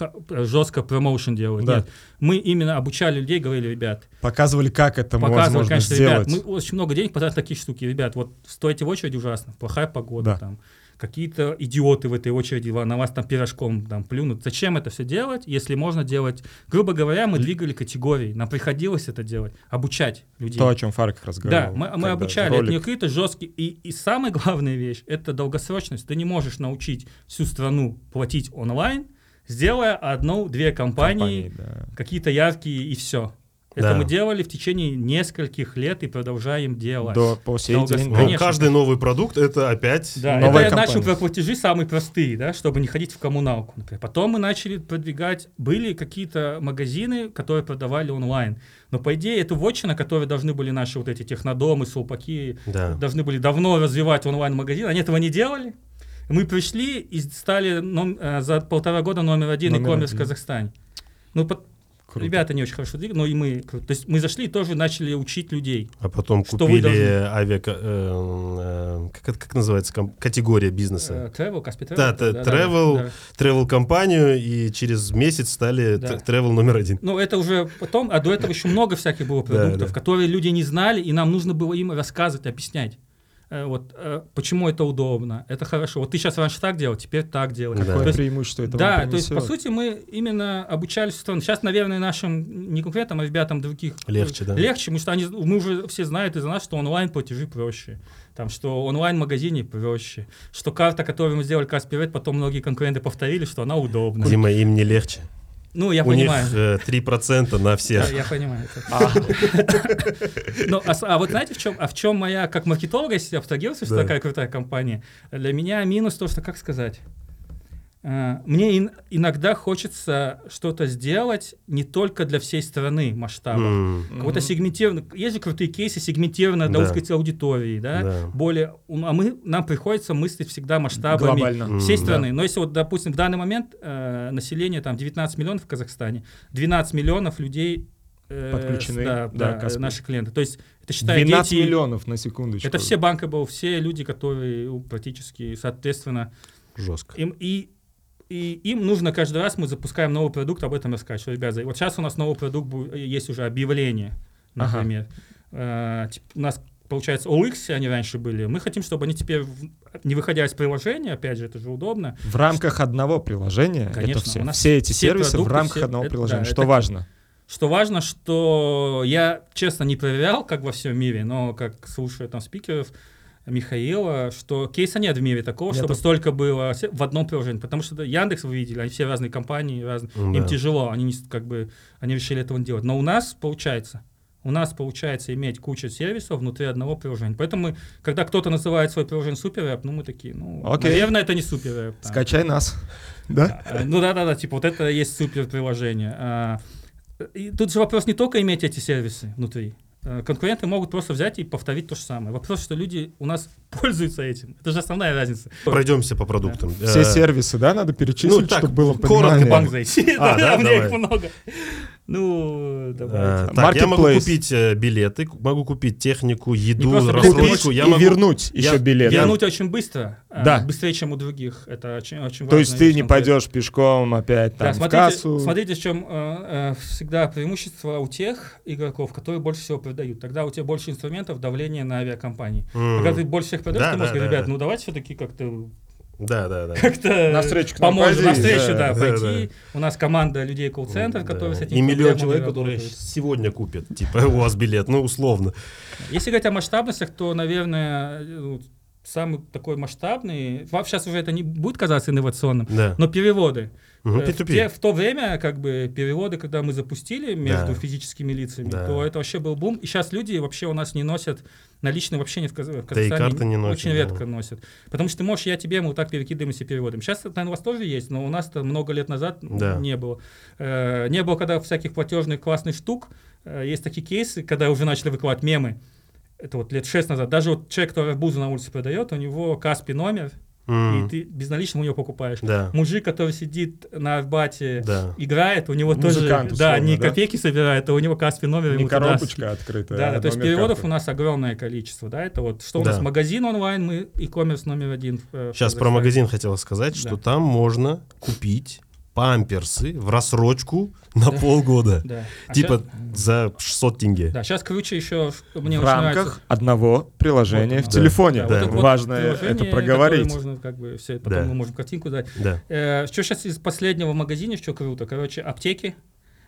жестко промоушен делают. Да. Нет, мы именно обучали людей, говорили, ребят, Показывали, как это показывали, возможно конечно, сделать. ребят, мы очень много денег потратили на такие штуки. Ребят, вот стоите в очереди ужасно, плохая погода, Да. там, какие-то идиоты в этой очереди на вас там пирожком там, плюнут. Зачем это все делать, если можно делать... Грубо говоря, мы двигали категории, нам приходилось это делать, обучать людей. То, о чем Фарк как раз Да, мы, мы обучали, это ролик. не какие-то жесткие. И, и самая главная вещь это долгосрочность. Ты не можешь научить всю страну платить онлайн, сделая одну-две компании, компании, да. какие-то яркие и все. Это Да. мы делали в течение нескольких лет и продолжаем делать. До по сей Долго- день. Ну, Конечно. каждый новый продукт это опять Да, Новая это я начал про платежи самые простые, да, чтобы не ходить в коммуналку. например. Потом мы начали продвигать, были какие-то магазины, которые продавали онлайн. Но по идее это вотчина, которые должны были наши вот эти технодомы, сулпаки, Да. должны были давно развивать онлайн-магазин, они этого не делали. Мы пришли и стали ном- э, за полтора года номер один Номер e-commerce в. Казахстане. Ну, под- Круто. ребята не очень хорошо двигали, но и мы. То есть мы зашли и тоже начали учить людей. А потом Что купили должны- авиа... э, э, как, как называется? ком- категория бизнеса. Э, Travel, Каспи Travel. Да, т- travel. да. Travel-компанию, и через месяц стали Да. travel номер один. Ну, это уже потом, а до этого еще много всяких было Да, продуктов, да. которые люди не знали, и нам нужно было им рассказывать, объяснять. Э, Вот э, почему это удобно, это хорошо. Вот ты сейчас раньше так делал, теперь так делай. Да. То Какое есть преимущество это Да, то есть, по сути, мы именно обучались в сторону. Сейчас, наверное, нашим, не конкретным, а ребятам других... Легче, да. Легче, потому что они, мы уже все знают из-за нас, что онлайн-платежи проще. Там, что онлайн-магазине проще. Что карта, которую мы сделали Каспирет, потом многие конкуренты повторили, что она удобна. Дима, им не легче. Ну, я У понимаю. них э, 3% на Да, всех. я понимаю. это. Ну, а, а вот знаете, в чем, а в чем моя, как маркетолога, если абстрагироваться, что Да. такая крутая компания, для меня минус то, что, как сказать, а, мне ин- иногда хочется что-то сделать не только для всей страны масштаба. М, Какой-то Мгм. сегментированный, есть же крутые кейсы, сегментированно для Да. узкой аудитории, да, Да. более, а мы, нам приходится мыслить всегда масштабами Глобально. всей М, страны. Но если вот, допустим, в данный момент э, население там 19 миллионов в Казахстане, 12 миллионов людей э, Подключены, да, да, да, наши клиенты. То есть это считай 12 дети. миллионов на секундочку. Это все банкабл, все люди, которые практически, соответственно, Жестко. им и и им нужно каждый раз мы запускаем новый продукт, об этом рассказать. Что, ребята, вот сейчас у нас новый продукт будет, есть уже объявление, Ага. например. Э, тип- у нас получается OX они раньше были. Мы хотим, чтобы они теперь в- не выходя из приложения, опять же, это же удобно. В рамках одного приложения Конечно, это все. у нас Все эти все сервисы в продукты, рамках все- одного это- приложения. да, Что это- важно? Что важно, что я, честно, не проверял, как во всем мире, но как слушаю там спикеров Михаила, что кейса нет в мире такого, Нету. чтобы столько было в одном приложении. Потому что Яндекс вы видели, они все разные компании, разные. Им да. тяжело, они не, как бы они решили этого не делать. Но у нас получается. у нас получается иметь кучу сервисов внутри одного приложения. Поэтому, мы, когда кто-то называет свой приложение супер ну мы такие, ну, Окей. наверное, это не супер Скачай нас. Да? А, Ну да-да-да, типа вот это есть супер приложение. А, и тут же вопрос не только иметь эти сервисы внутри. А, Конкуренты могут просто взять и повторить то же самое. Вопрос, что люди у нас пользуются этим. Это же основная разница. Пройдемся по продуктам. Все Э, сервисы, да, надо перечислить, ну, так, чтобы было коротко, понимание. В банк зайти. А, да, Да, у меня их давай. много. Ну, э, давайте. так, я могу купить э, билеты, могу купить технику, еду, рассрочку. купить Я и могу... вернуть я- еще билет. я- Вернуть очень быстро. а, Да. Быстрее, чем у других. Это очень, очень То важно. есть ты не пойдешь пешком опять там Да, в смотрите, кассу. смотрите, в чем э, э, всегда преимущество у тех игроков, которые больше всего продают. Тогда у тебя больше инструментов давления на авиакомпании. М, Когда ты больше всех продаешь, Да, ты можешь да, говорить, да, ребят, да. ну давайте все-таки как-то Да, да, да. как-то Навстречу к нам поможем, пойди, навстречу, да, да, да, пойти. У нас команда людей колл-центр, которые с этим И миллион человек, которые сегодня купят, типа, у вас билет, ну, условно. Если говорить о масштабностях, то, наверное, ну, самый такой масштабный, сейчас уже это не будет казаться инновационным, Да. но переводы. Э, В, P2P. те- в то время, как бы, переводы, когда мы запустили между Да. физическими лицами, Да. то это вообще был бум. И сейчас люди вообще у нас не носят наличные вообще не в, Каз- в Да и Казахстане. карты не носят, Очень да. редко носят. Потому что ты можешь, я тебе, мы вот так перекидываемся переводом. Сейчас, это, наверное, у вас тоже есть, но у нас это много лет назад Да. не было. Э, не было, когда всяких платежных классных штук. Э, есть такие кейсы, когда уже начали выкладывать мемы. Это вот лет шесть назад. Даже вот человек, который арбузы на улице продает, у него Каспи номер, М, и ты безналично у него покупаешь. Да, Мужик, который сидит на Арбате, да. играет, у него Музыкант, тоже, да, условно, не да? копейки собирает, а у него Каспи номер. Не ему туда коробочка открытая. Да, а да, то есть переводов карты. у нас огромное количество, да, это вот, что у Да. нас магазин онлайн, мы e-commerce номер один. в, э, Сейчас про магазин хотела сказать, что Да. там можно купить памперсы в рассрочку на полгода. Да. А Типа щас- за 600 тенге. да, сейчас круче еще, мне в рамках нравится. одного приложения Вот в оно. телефоне. Да, Да. вот Важно это проговорить. Можно как бы все, потом Да. мы можем картинку дать. Да. Э, что сейчас из последнего магазина, что круто, короче, аптеки,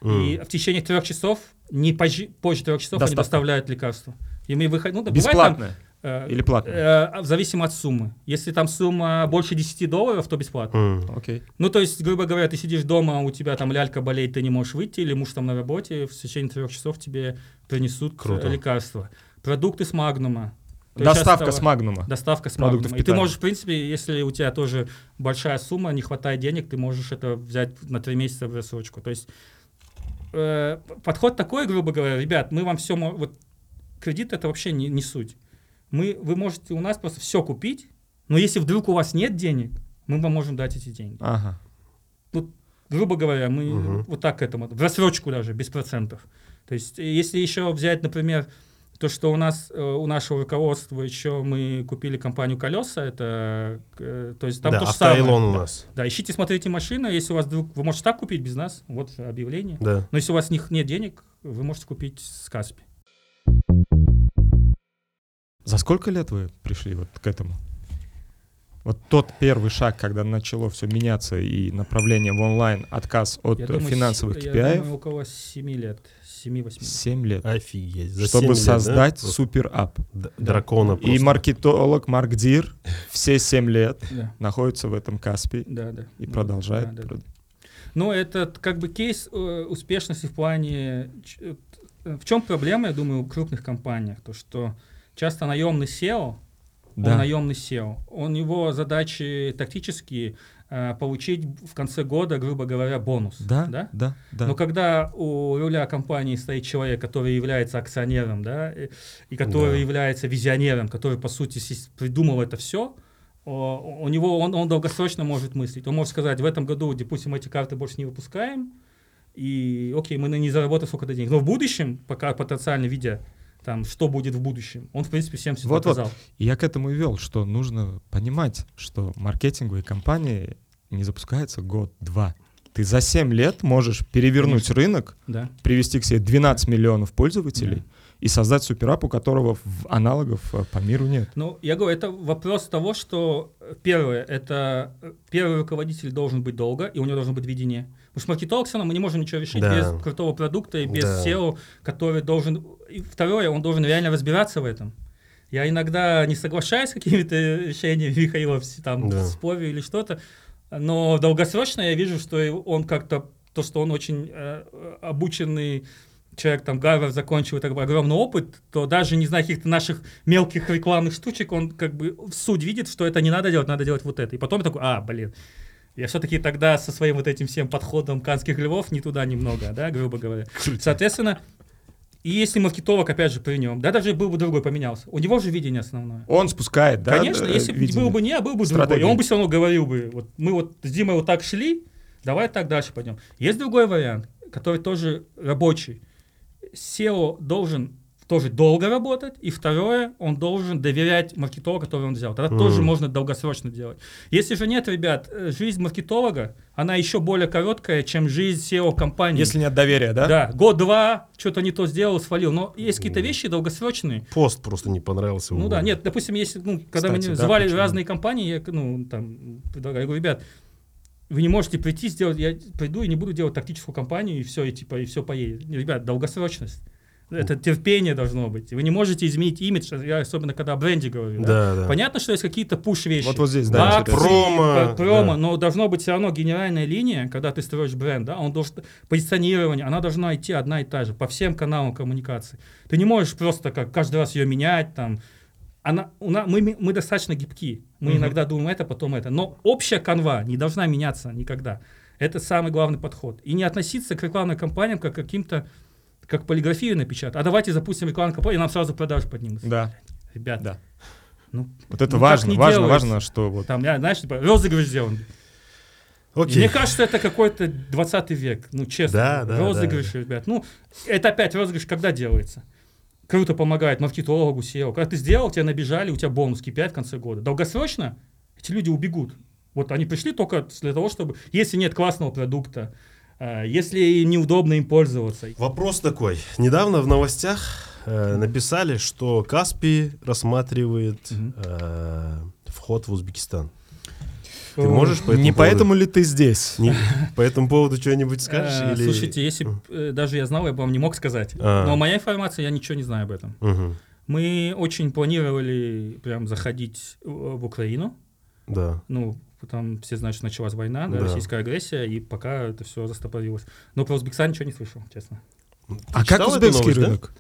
М. и в течение трех часов, не позже, позже трех часов они Доставка. доставляют лекарства. И мы выходим, ну, да, бывает там, Бесплатно или платно? э, в зависимости от суммы. Если там сумма больше 10 долларов, то бесплатно. М. Окей. Ну, то есть, грубо говоря, ты сидишь дома, у тебя там лялька болеет, ты не можешь выйти, или муж там на работе, в течение трех часов тебе принесут Круто. э, лекарства. Продукты с магнума. То Доставка с магнума. Доставка с Продуктов магнума. И ты можешь, в принципе, если у тебя тоже большая сумма, не хватает денег, ты можешь это взять на три месяца в рассрочку. То есть э, подход такой, грубо говоря, ребят, мы вам все... Вот кредит это вообще не, не суть. Мы, вы можете у нас просто все купить, но если вдруг у вас нет денег, мы вам можем дать эти деньги. Ага. Грубо говоря, мы Мгм. вот так к этому, в рассрочку даже, без процентов. То есть, э, если еще взять, например, то, что у нас, э, у нашего руководства еще мы купили компанию «Колеса», это, э, то есть там Да, то же самое. у нас. Да, ищите, смотрите машину, если у вас вдруг, вы можете так купить без нас, вот объявление. Да. Но если у вас них нет денег, вы можете купить с Каспи. За сколько лет вы пришли вот к этому? Вот тот первый шаг, когда начало все меняться и направление в онлайн, отказ от Я думаю, финансовых с- я KPI, думаю, около 7 лет, 7-8 7 лет, Офигеть. За чтобы лет, да? создать super app. д- Дракона И просто. маркетолог маркдир все 7 лет Да, находится в этом Каспе да, да. и Да, продолжает. да, да. прод- Ну, это т- как бы кейс э, успешности в плане... э, В чем проблема, я думаю, у крупных компаний? То, что часто наемный SEO, он Да. наемный SEO, у него задачи тактические, э, получить в конце года, грубо говоря, бонус. Да, да? да, да. Но когда у руля компании стоит человек, который является акционером, да, и, и который Да. является визионером, который, по сути, придумал это все, у него он, он долгосрочно может мыслить. Он может сказать, в этом году, допустим, эти карты больше не выпускаем, и окей, мы на не заработаем сколько-то денег. Но в будущем, пока потенциально видя, там, что будет в будущем, он, в принципе, всем все Вот-вот. показал. И я к этому и вел, что нужно понимать, что маркетинговые компании не запускаются год-два. Ты за 7 лет можешь перевернуть рынок, Да. привести к себе 12 миллионов пользователей Да. и создать суперап, у которого аналогов э, по миру нет. Ну, я говорю, это вопрос того, что э, первое, это э, первый руководитель должен быть долго, и у него должно быть видение. Что маркетолог все равно мы не можем ничего решить Да. без крутого продукта и без Да. SEO, который должен... И второе, он должен реально разбираться в этом. Я иногда не соглашаюсь с какими-то решениями Михаила, там, Да. спорю или что-то, но долгосрочно я вижу, что он как-то, то, что он очень э, э, обученный человек там Гарвард закончил так бы огромный опыт, то даже не зная каких-то наших мелких рекламных штучек, он как бы в суть видит, что это не надо делать, надо делать вот это. И потом такой, а, блин, я все-таки тогда со своим вот этим всем подходом канских львов не туда немного, да, грубо говоря. Соответственно, и если маркетолог, опять же, при нем, да, даже был бы другой поменялся, у него же видение основное. Он спускает, да? Конечно, э, если видение? был бы не, а был бы Стратегия. другой. И он бы все равно говорил бы, вот мы вот с Димой вот так шли, давай так дальше пойдем. Есть другой вариант, который тоже рабочий. SEO должен тоже долго работать, и второе, он должен доверять маркетологу, который он взял. Тогда Мгм. тоже можно долгосрочно делать. Если же нет, ребят, э, жизнь маркетолога, она еще более короткая, чем жизнь SEO-компании. Если нет доверия, да? Да, год-два, что-то не то сделал, свалил. Но есть какие-то вещи долгосрочные, Пост просто не понравился. ну да, нет, допустим, если, ну, когда Кстати, да, звали почему? разные компании, я, ну, там, предлагаю, я говорю, ребят, вы не можете прийти сделать, я приду и не буду делать тактическую компанию, и все, и типа, и все поедет. Ребят, долгосрочность. Это терпение должно быть. Вы не можете изменить имидж, я особенно когда о бренде говорю. да. Да, да. Понятно, что есть какие-то пуш-вещи. Вот вот здесь, да. Акции. Промо, промо, да. но должно быть все равно генеральная линия, когда ты строишь бренд, да, он должен позиционирование, она должна идти одна и та же по всем каналам коммуникации. Ты не можешь просто как каждый раз ее менять, там. Она, у нас, мы, мы достаточно гибки. Мы Мгм. иногда думаем это, потом это. Но общая канва не должна меняться никогда. Это самый главный подход. И не относиться к рекламным кампаниям как к каким-то, как полиграфию напечатать. А давайте запустим рекламную кампанию, и нам сразу продажи поднимутся. Да, Ребята, да. ну, Вот это Ну, важно, важно, делается. важно, что вот там, я, знаешь, типа, розыгрыш сделан. Окей. Мне кажется, это какой-то 20 век, ну, честно. Да, да, розыгрыш, ребят. Ну, это опять розыгрыш когда делается? Круто помогает маркетологу, SEO. Когда ты сделал, тебя набежали, у тебя бонус KPI в конце года. Долгосрочно эти люди убегут. Вот они пришли только для того, чтобы, если нет классного продукта, если неудобно им пользоваться. Вопрос такой. Недавно в новостях э, написали, что Каспий рассматривает э, вход в Узбекистан. Ты можешь по этому не поводу- поэтому ли ты здесь? не- по этому поводу что-нибудь скажешь? Э, или- Слушайте, если б, э, даже я знал, я бы вам не мог сказать. А. Но моя информация, я ничего не знаю об этом. Мгм. Мы очень планировали прям заходить э, в Украину. Да. Ну, там все знают, что началась война, да, Да. российская агрессия, и пока это все застопорилось. Но про Узбекистан ничего не слышал, честно. Ты А как узбекский новость, да? рынок?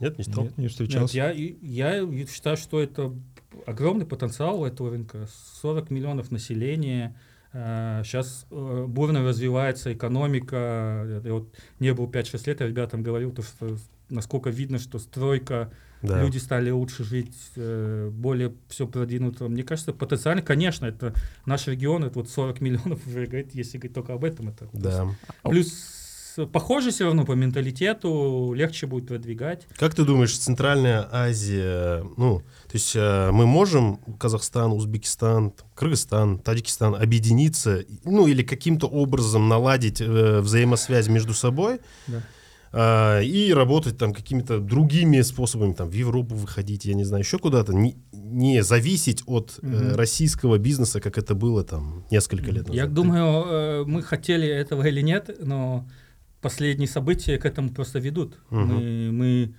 Нет, не читал. Нет, не Нет, встречался. я, и- я считаю, что это огромный потенциал у этого рынка. 40 миллионов населения. Сейчас бурно развивается экономика. Я вот не был 5-6 лет, я ребятам говорил, то, что насколько видно, что стройка, Да. люди стали лучше жить, э, более все продвинуто. Мне кажется, потенциально, конечно, это наш регион, это вот 40 миллионов уже, говорит, если говорить только об этом, это Да. Плюс э, похоже все равно по менталитету, легче будет продвигать. Как ты думаешь, Центральная Азия, ну, то есть э, мы можем, Казахстан, Узбекистан, Кыргызстан, Таджикистан, объединиться, ну, или каким-то образом наладить э, взаимосвязь между собой Да. Э, и работать там какими-то другими способами, там, в Европу выходить, я не знаю, еще куда-то, не, не зависеть от э, российского бизнеса, как это было там несколько лет назад. Я думаю, э, мы хотели этого или нет, но последние события к этому просто ведут. Мгм. Мы, мы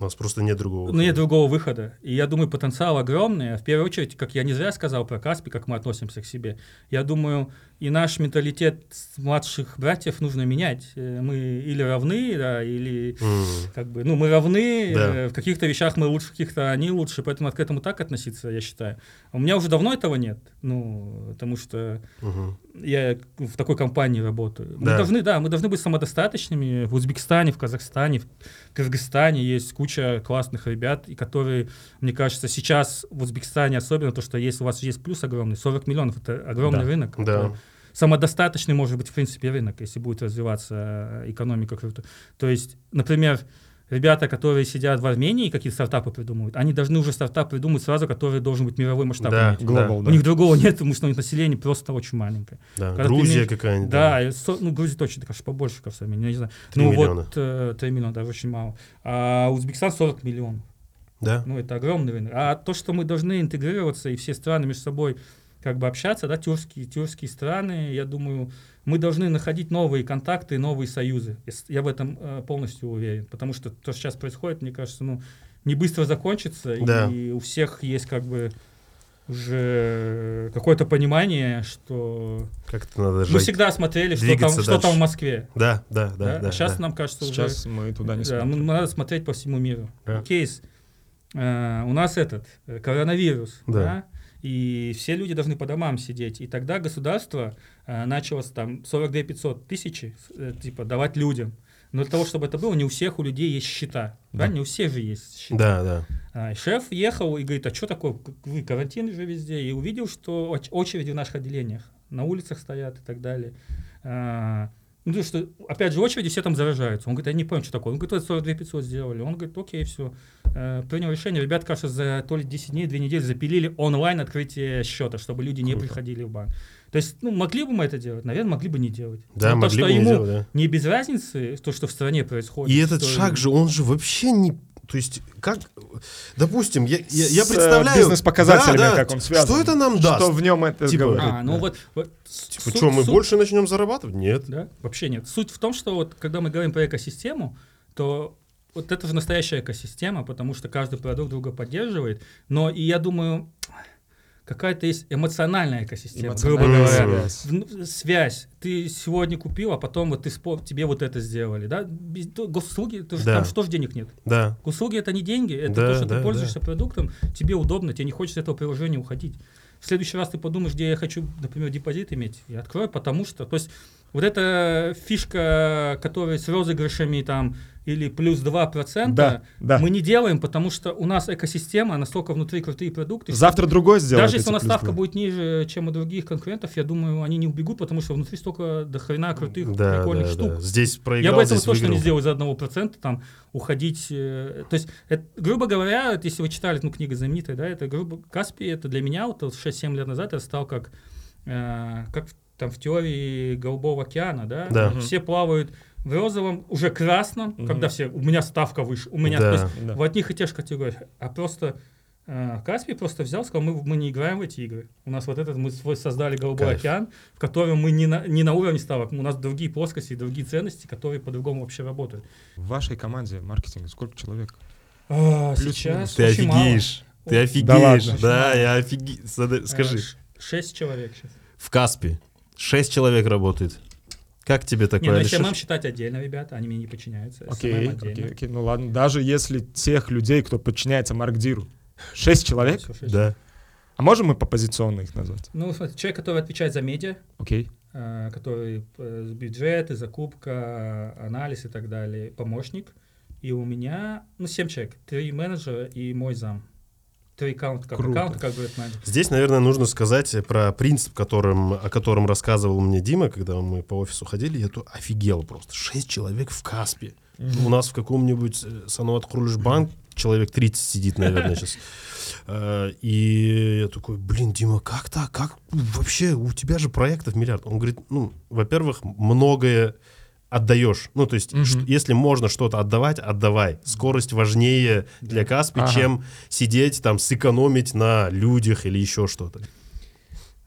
У нас просто нет другого. Ну, нет другого выхода. И я думаю, потенциал огромный. А в первую очередь, как я не зря сказал про Каспий, как мы относимся к себе, я думаю, и наш менталитет младших братьев нужно менять. Э, Мы или равны, да, или М. как бы, ну, мы равны, Да. э, в каких-то вещах мы лучше, в каких-то они лучше, поэтому к этому так относиться, я считаю. У меня уже давно этого нет, ну, потому что Мгм. я в такой компании работаю. Мы Да. должны, да, мы должны быть самодостаточными. В Узбекистане, в Казахстане, в Кыргызстане есть куча классных ребят, и которые, мне кажется, сейчас в Узбекистане особенно то, что есть, у вас есть плюс огромный, 40 миллионов, это огромный Да. рынок. Да. Самодостаточный может быть, в принципе, рынок, если будет развиваться э, экономика круто. То есть, например, ребята, которые сидят в Армении какие-то стартапы придумывают, они должны уже стартап придумать сразу, который должен быть мировой масштаб. Да, иметь. Глобал, У да. них другого нет, потому что у них население просто очень маленькое. Да. Когда Грузия имеешь- какая-нибудь. Да, и со- ну, Грузия точно, конечно, побольше, кажется, я не знаю. Три ну, миллиона. вот э, 3 миллиона, даже очень мало. А Узбекистан 40 миллионов. Да. Ну, это огромный рынок. А то, что мы должны интегрироваться и все страны между собой как бы общаться, да, тюркские, тюркские страны, я думаю, мы должны находить новые контакты, новые союзы. Я в этом э, полностью уверен. Потому что то, что сейчас происходит, мне кажется, ну, не быстро закончится, Да. и у всех есть как бы уже какое-то понимание, что Как это надо мы жить. всегда смотрели, что там, что там в Москве. Да, да, да, да? да. а сейчас да. нам кажется Сейчас мы туда не уже... Да, смотрим. надо смотреть по всему миру. Да. Кейс. э, у нас этот, э, коронавирус, Да. да. И все люди должны по домам сидеть. И тогда государство э, начало там 42 500 тысячи, э, типа, давать людям. Но для того, чтобы это было, не у всех у людей есть счета. Да. Правильно? Не у всех же есть счета. Да, да. А, шеф ехал и говорит, а что такое, вы карантин же везде, и увидел, что оч- очереди в наших отделениях, на улицах стоят и так далее. А, ну, то, что, опять же, очереди все там заражаются. Он говорит, я не понял, что такое. Он говорит, вот 42 500 сделали. Он говорит, окей, все. принял решение. Ребят, кажется, за то ли 10 дней, 2 недели запилили онлайн открытие счета, чтобы люди не Круто. приходили в банк. То есть, ну, могли бы мы это делать? Наверное, могли бы не делать. Да, Но то, могли что бы не ему делать, да. не без разницы, то, что в стране происходит. И этот шаг же, он же вообще не... То есть, как... Допустим, я, я, я э, представляю... бизнес-показателями, Да, да, как он связан. Что это нам даст? Что в нем это Типа, говорит? А, ну Да. вот... вот Типа, суть- что, мы суть- больше начнем зарабатывать? Нет. Да, вообще нет. Суть в том, что вот когда мы говорим про экосистему, то вот это же настоящая экосистема, потому что каждый продукт друга поддерживает. Но и я думаю, какая-то есть эмоциональная экосистема, грубо Эмоциональная говоря. связь. В- Связь. Ты сегодня купил, а потом вот ты спо- тебе вот это сделали. Да? Без- то- госуслуги, ты же Да. там что ж денег нет? Да. Услуги это не деньги, это Да, то, что да, ты пользуешься продуктом, тебе удобно, тебе не хочется этого приложения уходить. В следующий раз ты подумаешь, где я хочу, например, депозит иметь, и открой, потому что, то есть вот эта фишка, которая с розыгрышами там или плюс 2%, Да, да. мы не делаем, потому что у нас экосистема настолько внутри крутые продукты. что Завтра другой сделает. даже если у нас ставка будет ниже, чем у других конкурентов, я думаю, они не убегут, потому что внутри столько до хрена крутых, Да, прикольных да, штук. да. Здесь Я проиграл, бы этого точно не выиграл. сделал из-за одного процента, там, уходить. э, то есть, это, грубо говоря, вот если вы читали, ну, книга знаменитая, да, это, грубо, Каспий, это для меня, вот 6-7 лет назад, это стал как, э, как там в теории Голубого океана, да, Да. Все плавают в розовом, уже красном, Мгм. когда все, у меня ставка выше, у меня, Да. то есть, Да. в одних и тех же категориях, а просто э, Каспий просто взял, сказал, мы, мы не играем в эти игры. У нас вот этот, мы свой создали Голубой Кайф. океан, в котором мы не на, не на уровне ставок, у нас другие плоскости, другие ценности, которые по-другому вообще работают. В вашей команде маркетинга сколько человек? А, сейчас Ты очень мало. офигеешь. Ты офигеешь. Да ладно. Да, я офигею. Э, Скажи. Шесть человек сейчас. В Каспе шесть человек работает. Как тебе Не, такое? ну если Алишер? ММ считать отдельно, ребята, они мне не подчиняются. Окей, SMM отдельно. окей, окей. Ну ладно, даже если тех людей, кто подчиняется Маркдиру, шесть человек, Всё, шесть. Да. а можем мы попозиционно их назвать? Ну, человек, который отвечает за медиа, Окей. э, который э, бюджеты, закупка, э, анализ и так далее, помощник. И у меня, ну, семь человек, три менеджера и мой зам. Три аккаунта, как Круто. аккаунт, как говорит менеджер. Здесь, наверное, нужно сказать про принцип, которым, о котором рассказывал мне Дима, когда мы по офису ходили. Я то офигел просто. Шесть человек в Каспе. У нас в каком-нибудь э, Санават Банк человек 30 сидит, наверное, сейчас. Э, И я такой, блин, Дима, как так? Как вообще? У тебя же проектов миллиард. Он говорит, ну, во-первых, многое отдаешь. Ну, то есть, ш- если можно что-то отдавать, отдавай. Скорость важнее для Каспи, Ага. чем сидеть там, сэкономить на людях или еще что-то.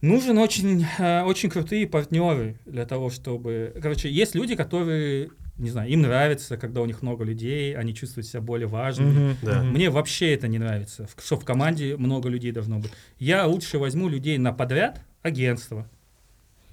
Нужен очень, э, очень крутые партнеры для того, чтобы... Короче, есть люди, которые, не знаю, им нравится, когда у них много людей, они чувствуют себя более важными. Мгм, Да. Мне вообще это не нравится, что в команде много людей должно быть. Я лучше возьму людей на подряд, агентство.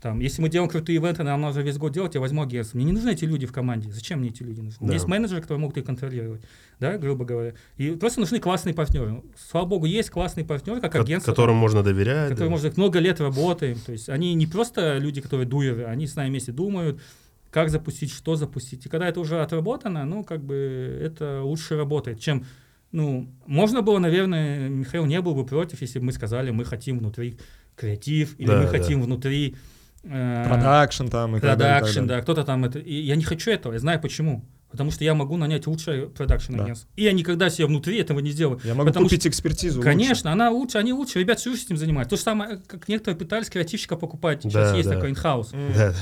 Там, если мы делаем крутые ивенты, нам нужно весь год делать, я возьму агентство. Мне не нужны эти люди в команде. Зачем мне эти люди нужны? Да. Есть менеджеры, которые могут их контролировать, да, грубо говоря. И просто нужны классные партнеры. Слава богу, есть классные партнеры, как Ко- агентство. которым можно доверять. которые, да. может, много лет работаем. То есть они не просто люди, которые дуеры, они с нами вместе думают, как запустить, что запустить. И когда это уже отработано, ну, как бы это лучше работает, чем, ну, можно было, наверное, Михаил не был бы против, если бы мы сказали, мы хотим внутри креатив, или Да, мы да. хотим внутри э, Продакшн там и продакшн, да, кто-то там это. И я не хочу этого, я знаю почему. Потому что я могу нанять лучшее продакшн Да. агентство. И я никогда себе внутри этого не сделаю. Я могу купить экспертизу. Конечно, она лучше, они лучше, ребят всю жизнь этим занимаются. То же самое, как некоторые пытались креативщика покупать. Сейчас Да, есть да. такой in-house. лучше. Да.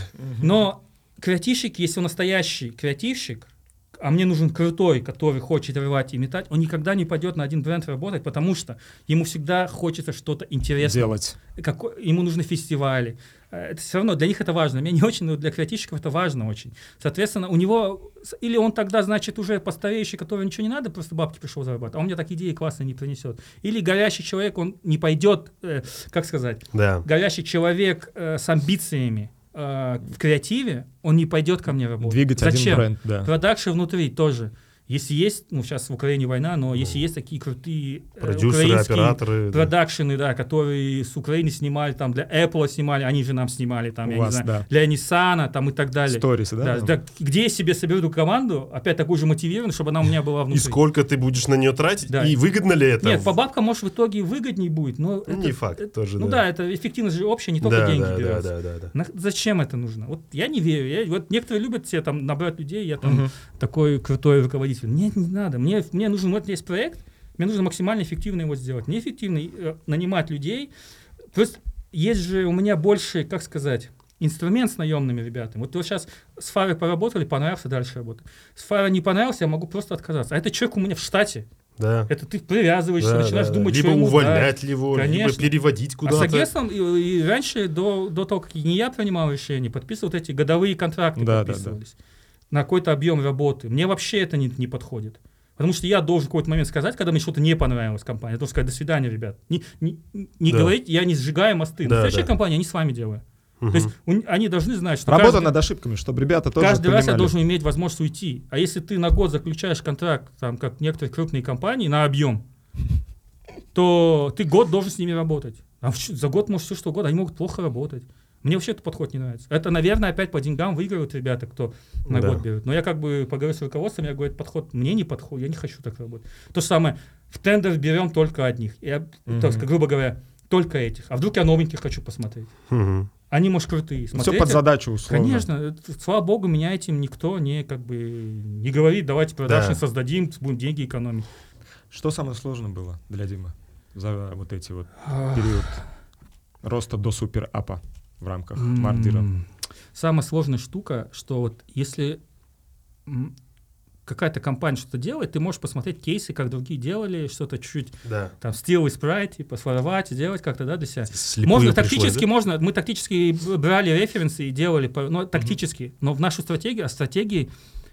Но креативщик, если он настоящий креативщик, а мне нужен крутой, который хочет рвать и метать, он никогда не пойдет на один бренд работать, потому что ему всегда хочется что-то интересное. делать. Какой- ему нужны фестивали, э, это все равно для них это важно. Мне не очень, но для креативщиков это важно очень. Соответственно, у него или он тогда, значит, уже постареющий, который ничего не надо, просто бабки пришел зарабатывать, а он мне так идеи классные не принесет. Или горящий человек, он не пойдет, э, как сказать, Да. горящий человек э, с амбициями э, в креативе, он не пойдет ко мне работать. Двигать Зачем? один бренд, да. Продакшн внутри тоже. Если есть, ну сейчас в Украине война, но если есть такие крутые э, Продюсеры, украинские операторы. да. продакшены, да, которые с Украины снимали, там для Apple снимали, они же нам снимали, там, У я вас, не знаю, да. для Nissan, там и так далее. Сторис, да? Да, да, где я себе соберу команду, опять такую же мотивированную, чтобы она у меня была И внутри. сколько ты будешь на нее тратить? Да. И выгодно ли это? Нет, по бабкам, может, в итоге выгоднее будет, но... Ну, не факт тоже, Ну да. да, это эффективность же общая, не только да, деньги да, да, берется. да, да, да. На- Зачем это нужно? Вот я не верю. Я, вот некоторые любят себе там набрать людей, я там Мгм. такой крутой руководитель. Мне это не надо. Мне, мне нужен, вот есть проект, мне нужно максимально эффективно его сделать. Неэффективно э, нанимать людей. Просто есть же у меня больше, как сказать, инструмент с наемными ребятами. Вот вы сейчас с Фарой поработали, понравился, дальше работать. С Фарой не понравился, я могу просто отказаться. А это человек у меня в штате. Да. Это ты привязываешься, Да, начинаешь да, думать, да. что Либо ему увольнять его, Конечно. либо переводить а с куда-то. агентством и, и раньше, до, до того, как не я принимал решение, подписывал вот эти годовые контракты Да, да, подписывались на какой-то объем работы. Мне вообще это не, не подходит. Потому что я должен в какой-то момент сказать, когда мне что-то не понравилось компании, я должен сказать, до свидания, ребят. Не, не, не Да. говорить, я не сжигаю мосты. Да, На следующей да. компании я не с вами делаю. Мгм. То есть у- они должны знать, что Работа каждый, над ошибками, чтобы ребята тоже каждый раз я понимали. должен иметь возможность уйти. А если ты на год заключаешь контракт, там, как некоторые крупные компании, на объем, то ты год должен с ними работать. А в за год может все что угодно, они могут плохо работать. Мне вообще этот подход не нравится. Это, наверное, опять по деньгам выигрывают ребята, кто на Да. год берет. Но я как бы поговорю с руководством, я говорю, этот подход мне не подходит, я не хочу так работать. То же самое, в тендер берем только одних. Я, Мгм. то есть, грубо говоря, только этих. А вдруг я новеньких хочу посмотреть? Мгм. Они, может, крутые. Все Смотреть под задачу условно. Конечно, слава богу, меня этим никто не как бы не говорит, давайте продакшн Да. создадим, будем деньги экономить. Что самое сложное было для Димы за вот эти вот период роста до супер апа в рамках Мардира? Самая сложная штука, что вот если какая-то компания что-то делает, ты можешь посмотреть кейсы, как другие делали, что-то чуть-чуть Да. там стил и спрайт, типа своровать, сделать как-то, да, для себя. Слепую можно пришлось, тактически, да? можно, мы тактически брали референсы и делали, ну, тактически, но в нашу стратегию, а стратегии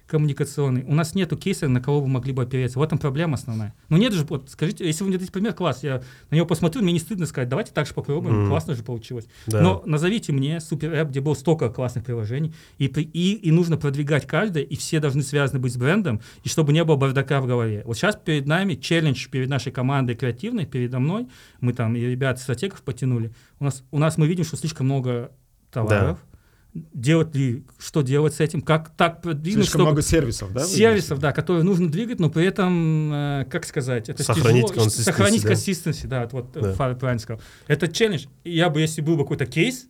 коммуникационной, у нас нету кейса, на кого вы могли бы опереться. В этом проблема основная. Ну нет же, вот скажите, если вы мне дадите пример, класс, я на него посмотрю, мне не стыдно сказать, давайте так же попробуем, Мгм. классно же получилось. Да. Но назовите мне супер app, где было столько классных приложений, и, и, и нужно продвигать каждое, и все должны связаны быть с брендом, и чтобы не было бардака в голове. Вот сейчас перед нами челлендж, перед нашей командой креативной, передо мной, мы там и ребят стратегов потянули, у нас, у нас мы видим, что слишком много товаров, делать ли, что делать с этим, как так продвинуть, Слишком чтобы- много сервисов, да? сервисов, да, которые нужно двигать, но при этом, э, как сказать, это Сохранить тяжело. consistency, Сохранить да. консистенции, да, вот Да. да. Правильно сказал. Это челлендж. И я бы, если был бы какой-то кейс,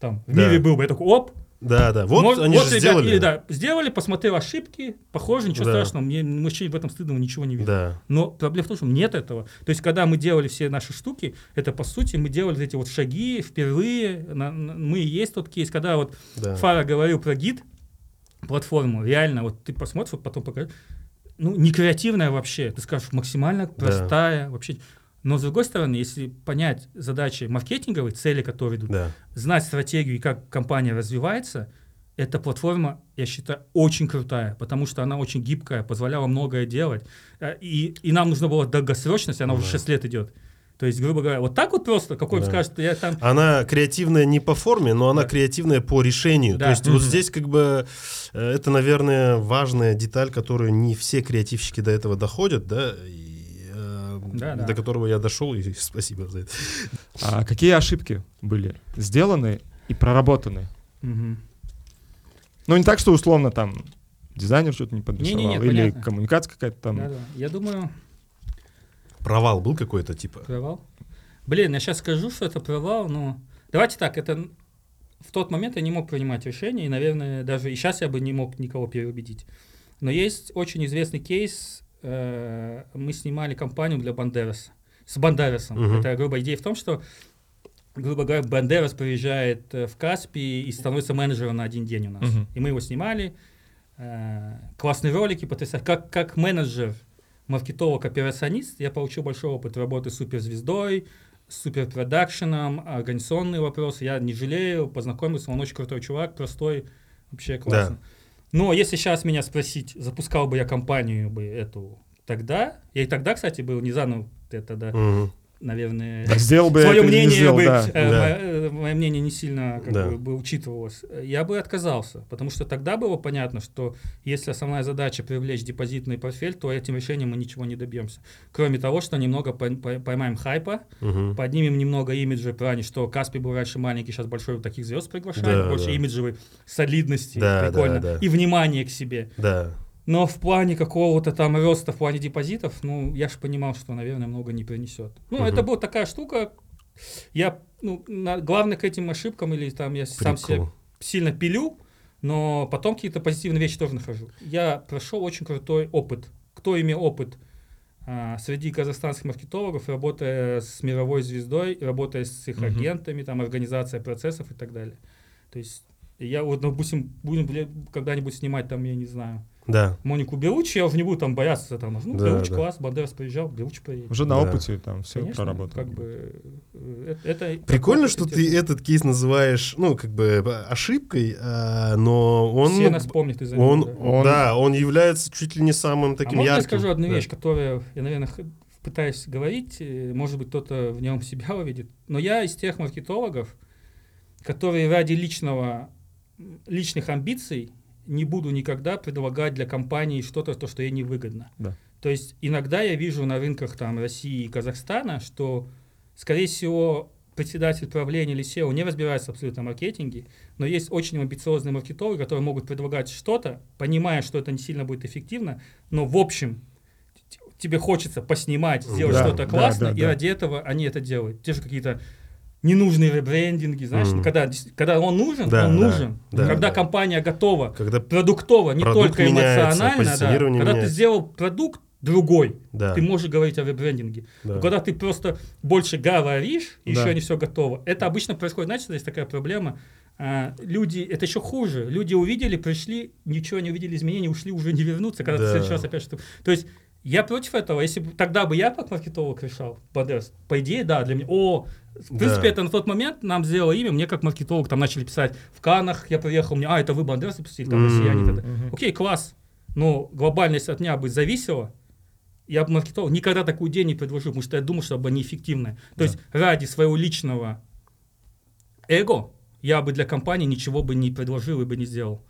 там, в Да. мире был бы, я такой, оп, Да, да. Вот мож- они вот, же ребят, сделали. или, да, сделали, посмотрел ошибки, похоже, ничего Да. страшного, мне мужчине в этом стыдного ничего не видно. Да. Но проблема в том, что нет этого. То есть, когда мы делали все наши штуки, это, по сути, мы делали эти вот шаги впервые, на- на- мы и есть тот кейс, когда вот Да. Фара говорил про гид, платформу, реально, вот ты посмотришь, вот потом покажешь, ну, не креативная вообще, ты скажешь, максимально простая вообще. Но, с другой стороны, если понять задачи маркетинговые, цели, которые идут, Да. знать стратегию и как компания развивается, эта платформа, я считаю, очень крутая, потому что она очень гибкая, позволяла многое делать. Э, И, и нам нужно было долгосрочность, она уже Да. 6 лет идет. То есть, грубо говоря, вот так вот просто, какой Да. скажет, я там... Она креативная не по форме, но она Да. креативная по решению. Да. То есть вот Мгм. здесь как бы э, это, наверное, важная деталь, которую не все креативщики до этого доходят, да, и, Да, да. до которого я дошел, и спасибо за это. А какие ошибки были сделаны и проработаны? Мгм. Ну, не так, что условно там дизайнер что-то не подрисовал, Не-не-не, или понятно. коммуникация какая-то там. Да-да. Я думаю, Провал был какой-то, типа? Провал? Блин, я сейчас скажу, что это провал, но... Давайте так, это... В тот момент я не мог принимать решения, и, наверное, даже и сейчас я бы не мог никого переубедить. Но есть очень известный кейс. Э, Мы снимали компанию для Бандераса. С Бандерасом. Мгм. Это грубая идея в том, что, грубо говоря, Бандерас приезжает э, в Каспий и становится менеджером на один день у нас. Мгм. И мы его снимали. Э, Классные ролики, потрясающе. Как, как менеджер, маркетолог, операционист, я получил большой опыт работы с суперзвездой, с суперпродакшеном, организационные вопросы. Я не жалею, познакомился, он очень крутой чувак, простой, вообще классно. Да. Но если сейчас меня спросить, запускал бы я компанию бы эту тогда, я и тогда, кстати, был не заново, я тогда, Мгм. Наверное, сделал бы свое мнение сделал, бы, да. э, Да. мое, э, мое мнение не сильно как Да. бы, бы учитывалось. Я бы отказался, потому что тогда было понятно, что если основная задача привлечь депозитный портфель, то этим решением мы ничего не добьемся. Кроме того, что немного пой- пой- поймаем хайпа, Мгм. поднимем немного имиджа плане, что Каспий был раньше маленький, сейчас большой, таких звезд приглашает, Да, больше да. имиджевой солидности, Да, прикольно, да, да. и внимания к себе. Да. Но в плане какого-то там роста, в плане депозитов, ну, я же понимал, что, наверное, много не принесет. Ну, Мгм. это была такая штука. Я, ну, на, главное к этим ошибкам или там я сам себя Прикол. сильно пилю, но потом какие-то позитивные вещи тоже нахожу. Я прошел очень крутой опыт. Кто имел опыт а, среди казахстанских маркетологов, работая с мировой звездой, работая с их Мгм. агентами, там, организация процессов и так далее. То есть я вот, допустим, будем когда-нибудь снимать там, я не знаю, Да. Монику Белучи, я уже не буду там бояться. Там, ну, Да, Белуч да. класс, Бандерас приезжал, Белуч поедет. Уже на Да. опыте там все Конечно, проработано. Как бы, э, это, это Прикольно, что ты этот кейс называешь, ну, как бы э, ошибкой, а, но он... Все нас помнят из-за он, него, да. Он- да, он является чуть ли не самым А таким я ярким. скажу одну Да. вещь, которую я, наверное, пытаюсь говорить, э, может быть, кто-то в нем себя увидит, но я из тех маркетологов, которые ради личного, личных амбиций не буду никогда предлагать для компании что-то, то, что ей невыгодно. Да. То есть иногда я вижу на рынках там, России и Казахстана, что, скорее всего, председатель правления или SEO не разбирается абсолютно в маркетинге, но есть очень амбициозные маркетологи, которые могут предлагать что-то, понимая, что это не сильно будет эффективно, но в общем тебе хочется поснимать, сделать Да, что-то да, классно, да, и да. ради этого они это делают. Те же какие-то ненужные ребрендинги, знаешь, Мгм. когда, когда он нужен, Да, он да, нужен. да, когда да. компания готова Когда... продуктово, не Продукт только меняется, эмоционально, да. когда ты меняется. сделал продукт другой, Да, ты можешь говорить о ребрендинге. да. Но когда ты просто больше говоришь, и Да. еще не все готово, это обычно происходит, знаете, есть такая проблема, а, люди, это еще хуже, люди увидели, пришли, ничего не увидели изменений, ушли, уже не вернутся, когда ты Да. в следующий раз опять что То есть я против этого, если бы тогда бы я как маркетолог решал, Бадерс, по идее, да, для меня, о, в принципе, Да. это на тот момент нам сделало имя, мне как маркетолог там начали писать в Канах, я приехал, мне, а, это вы Бандерс запустили, там, М. россияне тогда. Окей, класс. Но глобальность от меня бы зависела. Я бы маркетолог никогда такую идею не предложил, потому что я думал, что она неэффективная. То Да. есть ради своего личного эго я бы для компании ничего бы не предложил и бы не сделал.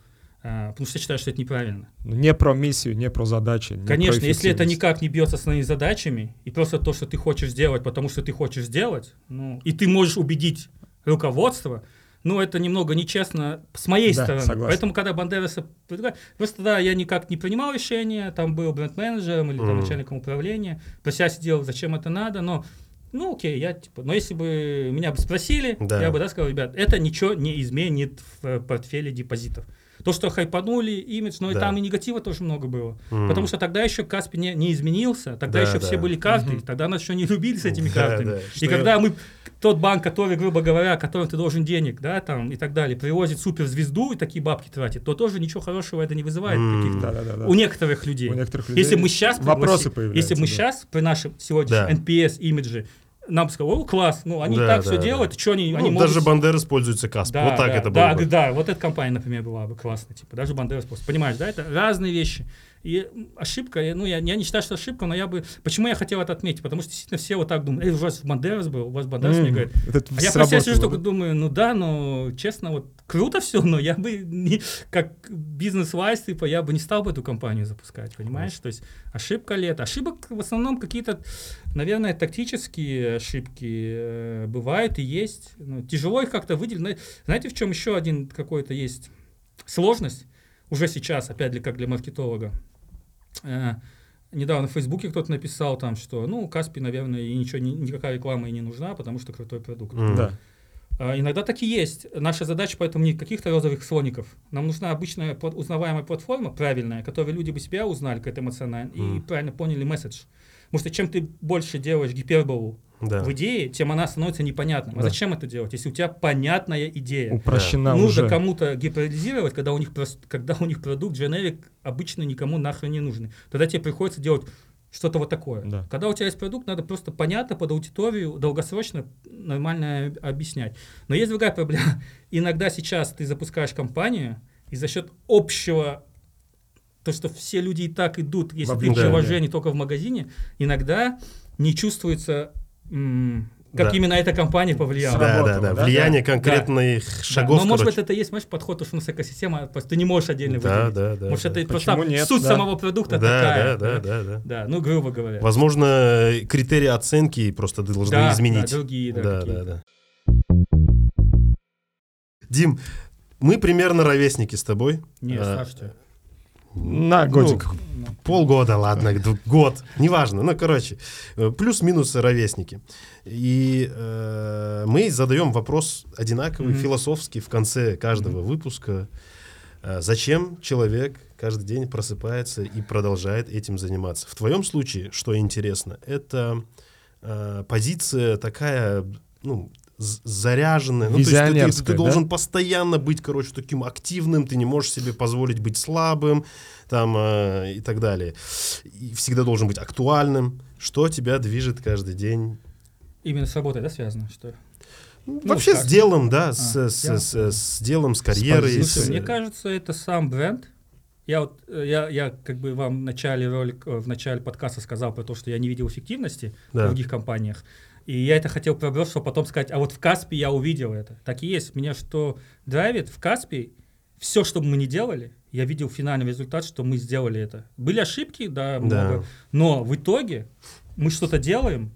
А, потому что я считаю, что это неправильно. Ну, Не про миссию, не про задачи. не Конечно, про если это никак не бьется с основными задачами, и просто то, что ты хочешь сделать, потому что ты хочешь сделать, ну, и ты можешь убедить руководство, ну, это немного нечестно с моей Да, стороны. согласен. Поэтому, когда Бандераса предлагали, просто да, я никак не принимал решения, там был бренд-менеджером или там, Мгм. начальником управления, про себя сидел, зачем это надо, но ну окей, я типа, но если бы меня бы спросили, Да. я бы да, сказал, ребят, это ничего не изменит в портфеле депозитов. То, что хайпанули, имидж, но и Да. там и негатива тоже много было. М. Потому что тогда еще Каспи не, не изменился, тогда Да, еще все да. были карты, Мгм. тогда нас еще не любили с этими Да, картами. да. И Что когда мы, тот банк, который, грубо говоря, которому ты должен денег, да, там и так далее, привозит суперзвезду и такие бабки тратит, то тоже ничего хорошего это не вызывает М. каких-то Да-да-да. у некоторых людей. У некоторых людей Если мы сейчас вопросы пригласи- появляются. если мы да. сейчас при нашем сегодняшнем Да. NPS имидже нам сказали, о, класс, ну они Да, так да, все да. делают, что они, Ну, они даже могут... Бандер используется Касп. Да, вот так да, это да, было бы. Да, вот эта компания, например, была бы классная, типа, даже Бандерас просто. Понимаешь, да, это разные вещи. И ошибка, ну, я, я не считаю, что ошибка, но я бы... Почему я хотел это отметить? Потому что действительно все вот так думают, эй, у вас Бандерас был, у вас Бандерас мне Мгм. говорит. Это А я про себя сработало, сижу, только думаю, ну да, но честно, вот круто все, но я бы не, как бизнес-вайс, типа, я бы не стал бы эту компанию запускать, понимаешь? То есть ошибка ли это? Ошибок в основном какие-то, наверное, тактические ошибки э, бывают и есть. Ну, тяжело их как-то выделить. Зна- Знаете, в чем еще один какой-то есть сложность? Уже сейчас, опять для как для маркетолога. Э, недавно в Фейсбуке кто-то написал там, что, ну, Каспи, наверное, и ничего, ни- никакая реклама и не нужна, потому что крутой продукт. М. Да. А, Иногда так и есть. Наша задача поэтому не каких-то розовых слоников. Нам нужна обычная узнаваемая платформа, правильная, которой люди бы себя узнали как эмоционально и Мгм. правильно поняли месседж. Потому что чем ты больше делаешь гиперболу Да. в идее, тем она становится непонятной. А Да. зачем это делать, если у тебя понятная идея? Упрощена Нужно уже. кому-то гиперболизировать, когда у них когда у них продукт generic обычно никому нахрен не нужный. Тогда тебе приходится делать Что-то вот такое. Да. Когда у тебя есть продукт, надо просто понятно под аудиторию, долгосрочно, нормально объяснять. Но есть другая проблема. Иногда сейчас ты запускаешь компанию, и за счет общего то, что все люди и так идут, если ты Да, приложение только в магазине, иногда не чувствуется, как Да. именно эта компания повлияла. Да, да, да. да? Влияние Да. конкретных Да, шагов, Но, может быть, короче. это есть, знаешь, подход, потому что у нас экосистема, просто ты не можешь отдельно Да, выделить. да, да. Может, да. это и Почему просто нет, суть да. самого продукта да, такая. да, да, да, да. Да, ну, грубо говоря. Возможно, критерии оценки просто должны Да, изменить. да, другие, да, да, да, да. Дим, мы примерно ровесники с тобой. Не, А. На годик. ну, Полгода, ладно, год, неважно. Ну, короче, э, плюс-минус ровесники. И э, мы задаем вопрос одинаковый, Мгм. философский в конце каждого выпуска. Э, Зачем человек каждый день просыпается и продолжает этим заниматься? В твоем случае, что интересно, это э, позиция такая, ну, заряженная. Ну, то есть ты- ты- ты, Визионерская, да? должен постоянно быть, короче, таким активным, ты не можешь себе позволить быть слабым, там, э, и так далее. И всегда должен быть актуальным. Что тебя движет каждый день? Именно с работой, да, связано? Что? Ну, Ну, Вообще с как- делом, да, с, А, с, делом. с- с делом, с карьерой. с- Слушай, мне кажется, это сам бренд. Я вот, э, я, я как бы вам в начале ролика, э, в начале подкаста сказал про то, что я не видел эффективности Да. в других компаниях. И я это хотел проброс, чтобы потом сказать, а вот в Каспе я увидел это. Так и есть. Меня что драйвит в Каспе, все, что бы мы ни делали, я видел финальный результат, что мы сделали это. Были ошибки, да, много, но в итоге мы что-то делаем,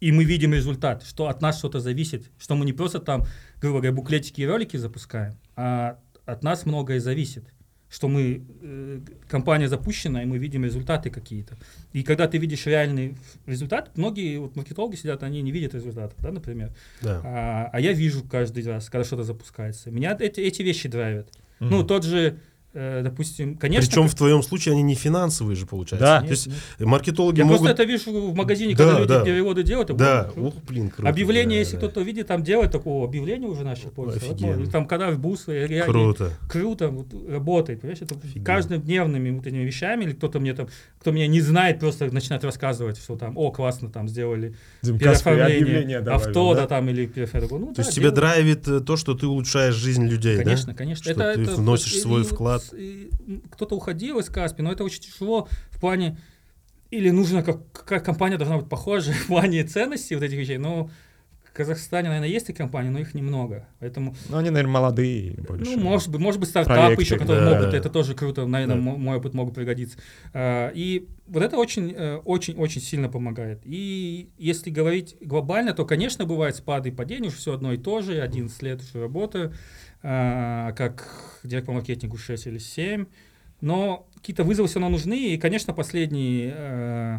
и мы видим результат, что от нас что-то зависит, что мы не просто там, грубо говоря, буклетики и ролики запускаем, а от нас многое зависит, что мы, э, компания запущена, и мы видим результаты какие-то. И когда ты видишь реальный результат, многие вот маркетологи сидят, они не видят результатов, да, например. Да. А, а я вижу каждый раз, когда что-то запускается. Меня эти, эти вещи драйвят. Мгм. Ну, тот же, допустим, конечно... Причем как- в твоем случае они не финансовые же, получается. Да. То есть Нет, маркетологи Я могут... просто это вижу в магазине, Да, когда люди да. переводы делают. Да, круто. ух, блин, круто. Объявление, да, если да. кто-то видит, там делает такого, объявление уже начали пользоваться. Вот, Офигенно. Там, когда в бусы, реально Круто. круто вот, работает, понимаешь, это Офигенно. каждодневными вот этими вещами, или кто-то мне там, кто меня не знает, просто начинает рассказывать, что там, о, классно, там сделали переоформление добавил, авто, да? да? там, или переоформление. Ну, То да, есть тебя драйвит э, то, что ты улучшаешь жизнь людей, да? Конечно, конечно. Что ты вносишь и- свой вклад. И Кто-то уходил из Каспи, но это очень тяжело в плане или нужно, как, какая компания должна быть похожа в плане ценностей вот этих вещей. Но в Казахстане, наверное, есть и компании, но их немного. Поэтому, Ну, они, наверное, молодые больше. ну, может быть, может быть, стартапы Проекты, еще, которые да. могут, это тоже круто, наверное, Да. мо- мой опыт могут пригодиться. А, И вот это очень, э, очень, очень сильно помогает. И если говорить глобально, то, конечно, бывают спады и падения, уж все одно и то же, 11 лет уже работаю, как директор по маркетингу 6 или 7, но какие-то вызовы все равно нужны, и, конечно, последний э,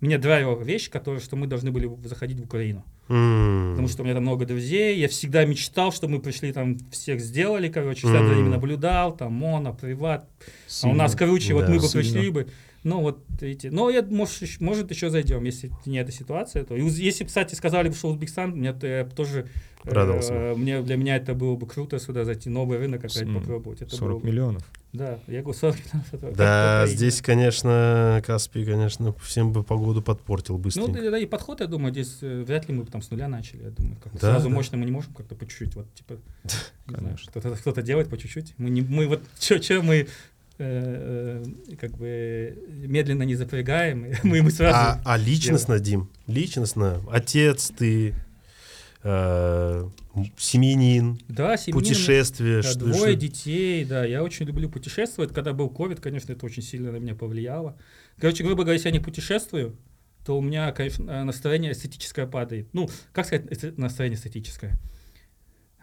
меня драйвила вещь, которая, что мы должны были заходить в Украину. М. Потому что у меня там много друзей, я всегда мечтал, что мы пришли там, всех сделали, короче, всегда за ними наблюдал, там, моно, приват, а у Сильно. нас вот Да. мы бы Сильно. пришли бы. Ну, вот эти. Но я, может, может еще зайдем, если не эта ситуация. То. И если, кстати, сказали бы, что Узбекистан, мне то я б тоже... э, Радовался бы. мне, для меня это было бы круто сюда зайти, новый рынок опять попробовать. Это 40 было бы- миллионов. Да, я говорю 40 миллионов. Да, здесь, конечно, Каспий, конечно, всем бы погоду подпортил Ну, быстренько. да, да, и подход, я думаю, здесь э, вряд ли мы бы там с нуля начали. Я думаю, как Да, сразу да. мощно мы не можем как-то по чуть-чуть. Вот, типа, Конечно. кто-то, кто-то делает по чуть-чуть. Мы, не, мы вот что мы э, э, как бы медленно не запрягаем, мы, мы сразу... А, а личностно, Дим, личностно, отец ты, э, семьянин, да, семейный- путешествие, Да, что- двое что- детей, да, я очень люблю путешествовать. Когда был ковид, конечно, это очень сильно на меня повлияло. Короче, грубо говоря, если я не путешествую, то у меня, конечно, э, настроение эстетическое падает. Ну, как сказать, эсте- настроение эстетическое?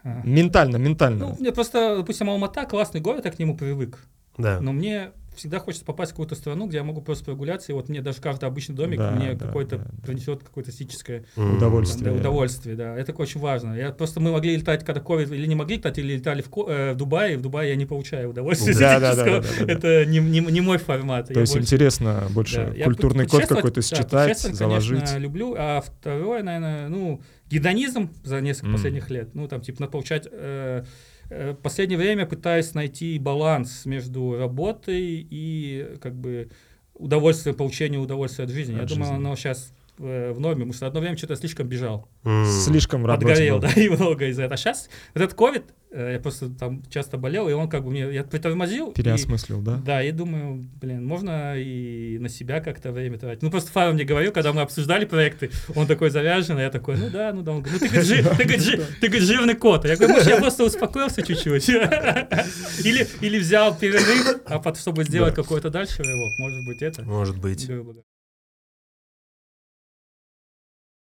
А, Ментально, ментально. Ну, мне просто, допустим, Алмата классный город, я к нему привык. Да. Но мне всегда хочется попасть в какую-то страну, где я могу просто прогуляться, и вот мне даже каждый обычный домик Да, мне да, какой-то да, да. принесет какое-то эстетическое удовольствие. да, удовольствие, да. Это очень важно. Я просто мы могли летать, когда ковид, или не могли летать, или летали в, Ко- э, в Дубае, и в Дубае я не получаю удовольствия Да, да, да, да, да, да. Это не, не, не мой формат. То Я есть больше- интересно больше да, культурный код какой-то да, считать, путешествовать, заложить. конечно, люблю. А второе, наверное, ну, гедонизм за несколько М. последних лет. Ну, там, типа, надо получать... э, э, последнее время пытаюсь найти баланс между работой и, как бы, удовольствие, получение удовольствия от жизни. От я думаю, жизни. оно сейчас в норме, потому что одно время что-то слишком бежал. Слишком Подгорел, был. да, и много из-за этого. А сейчас этот ковид, э, я просто там часто болел, и он как бы мне, я притормозил. и- Переосмыслил, да? Да, и думаю, блин, можно и на себя как-то время тратить. Ну, просто Фара мне говорил, когда мы обсуждали проекты, он такой завязан, а я такой, ну да, ну да. Он говорит, ну ты, говорит, жи- ты, говорит, жи- ты, говорит, жирный кот. Я говорю, может, я просто успокоился чуть-чуть. Или, или взял перерыв, а потом, чтобы сделать какой-то дальше рывок. Может быть, это. Может быть.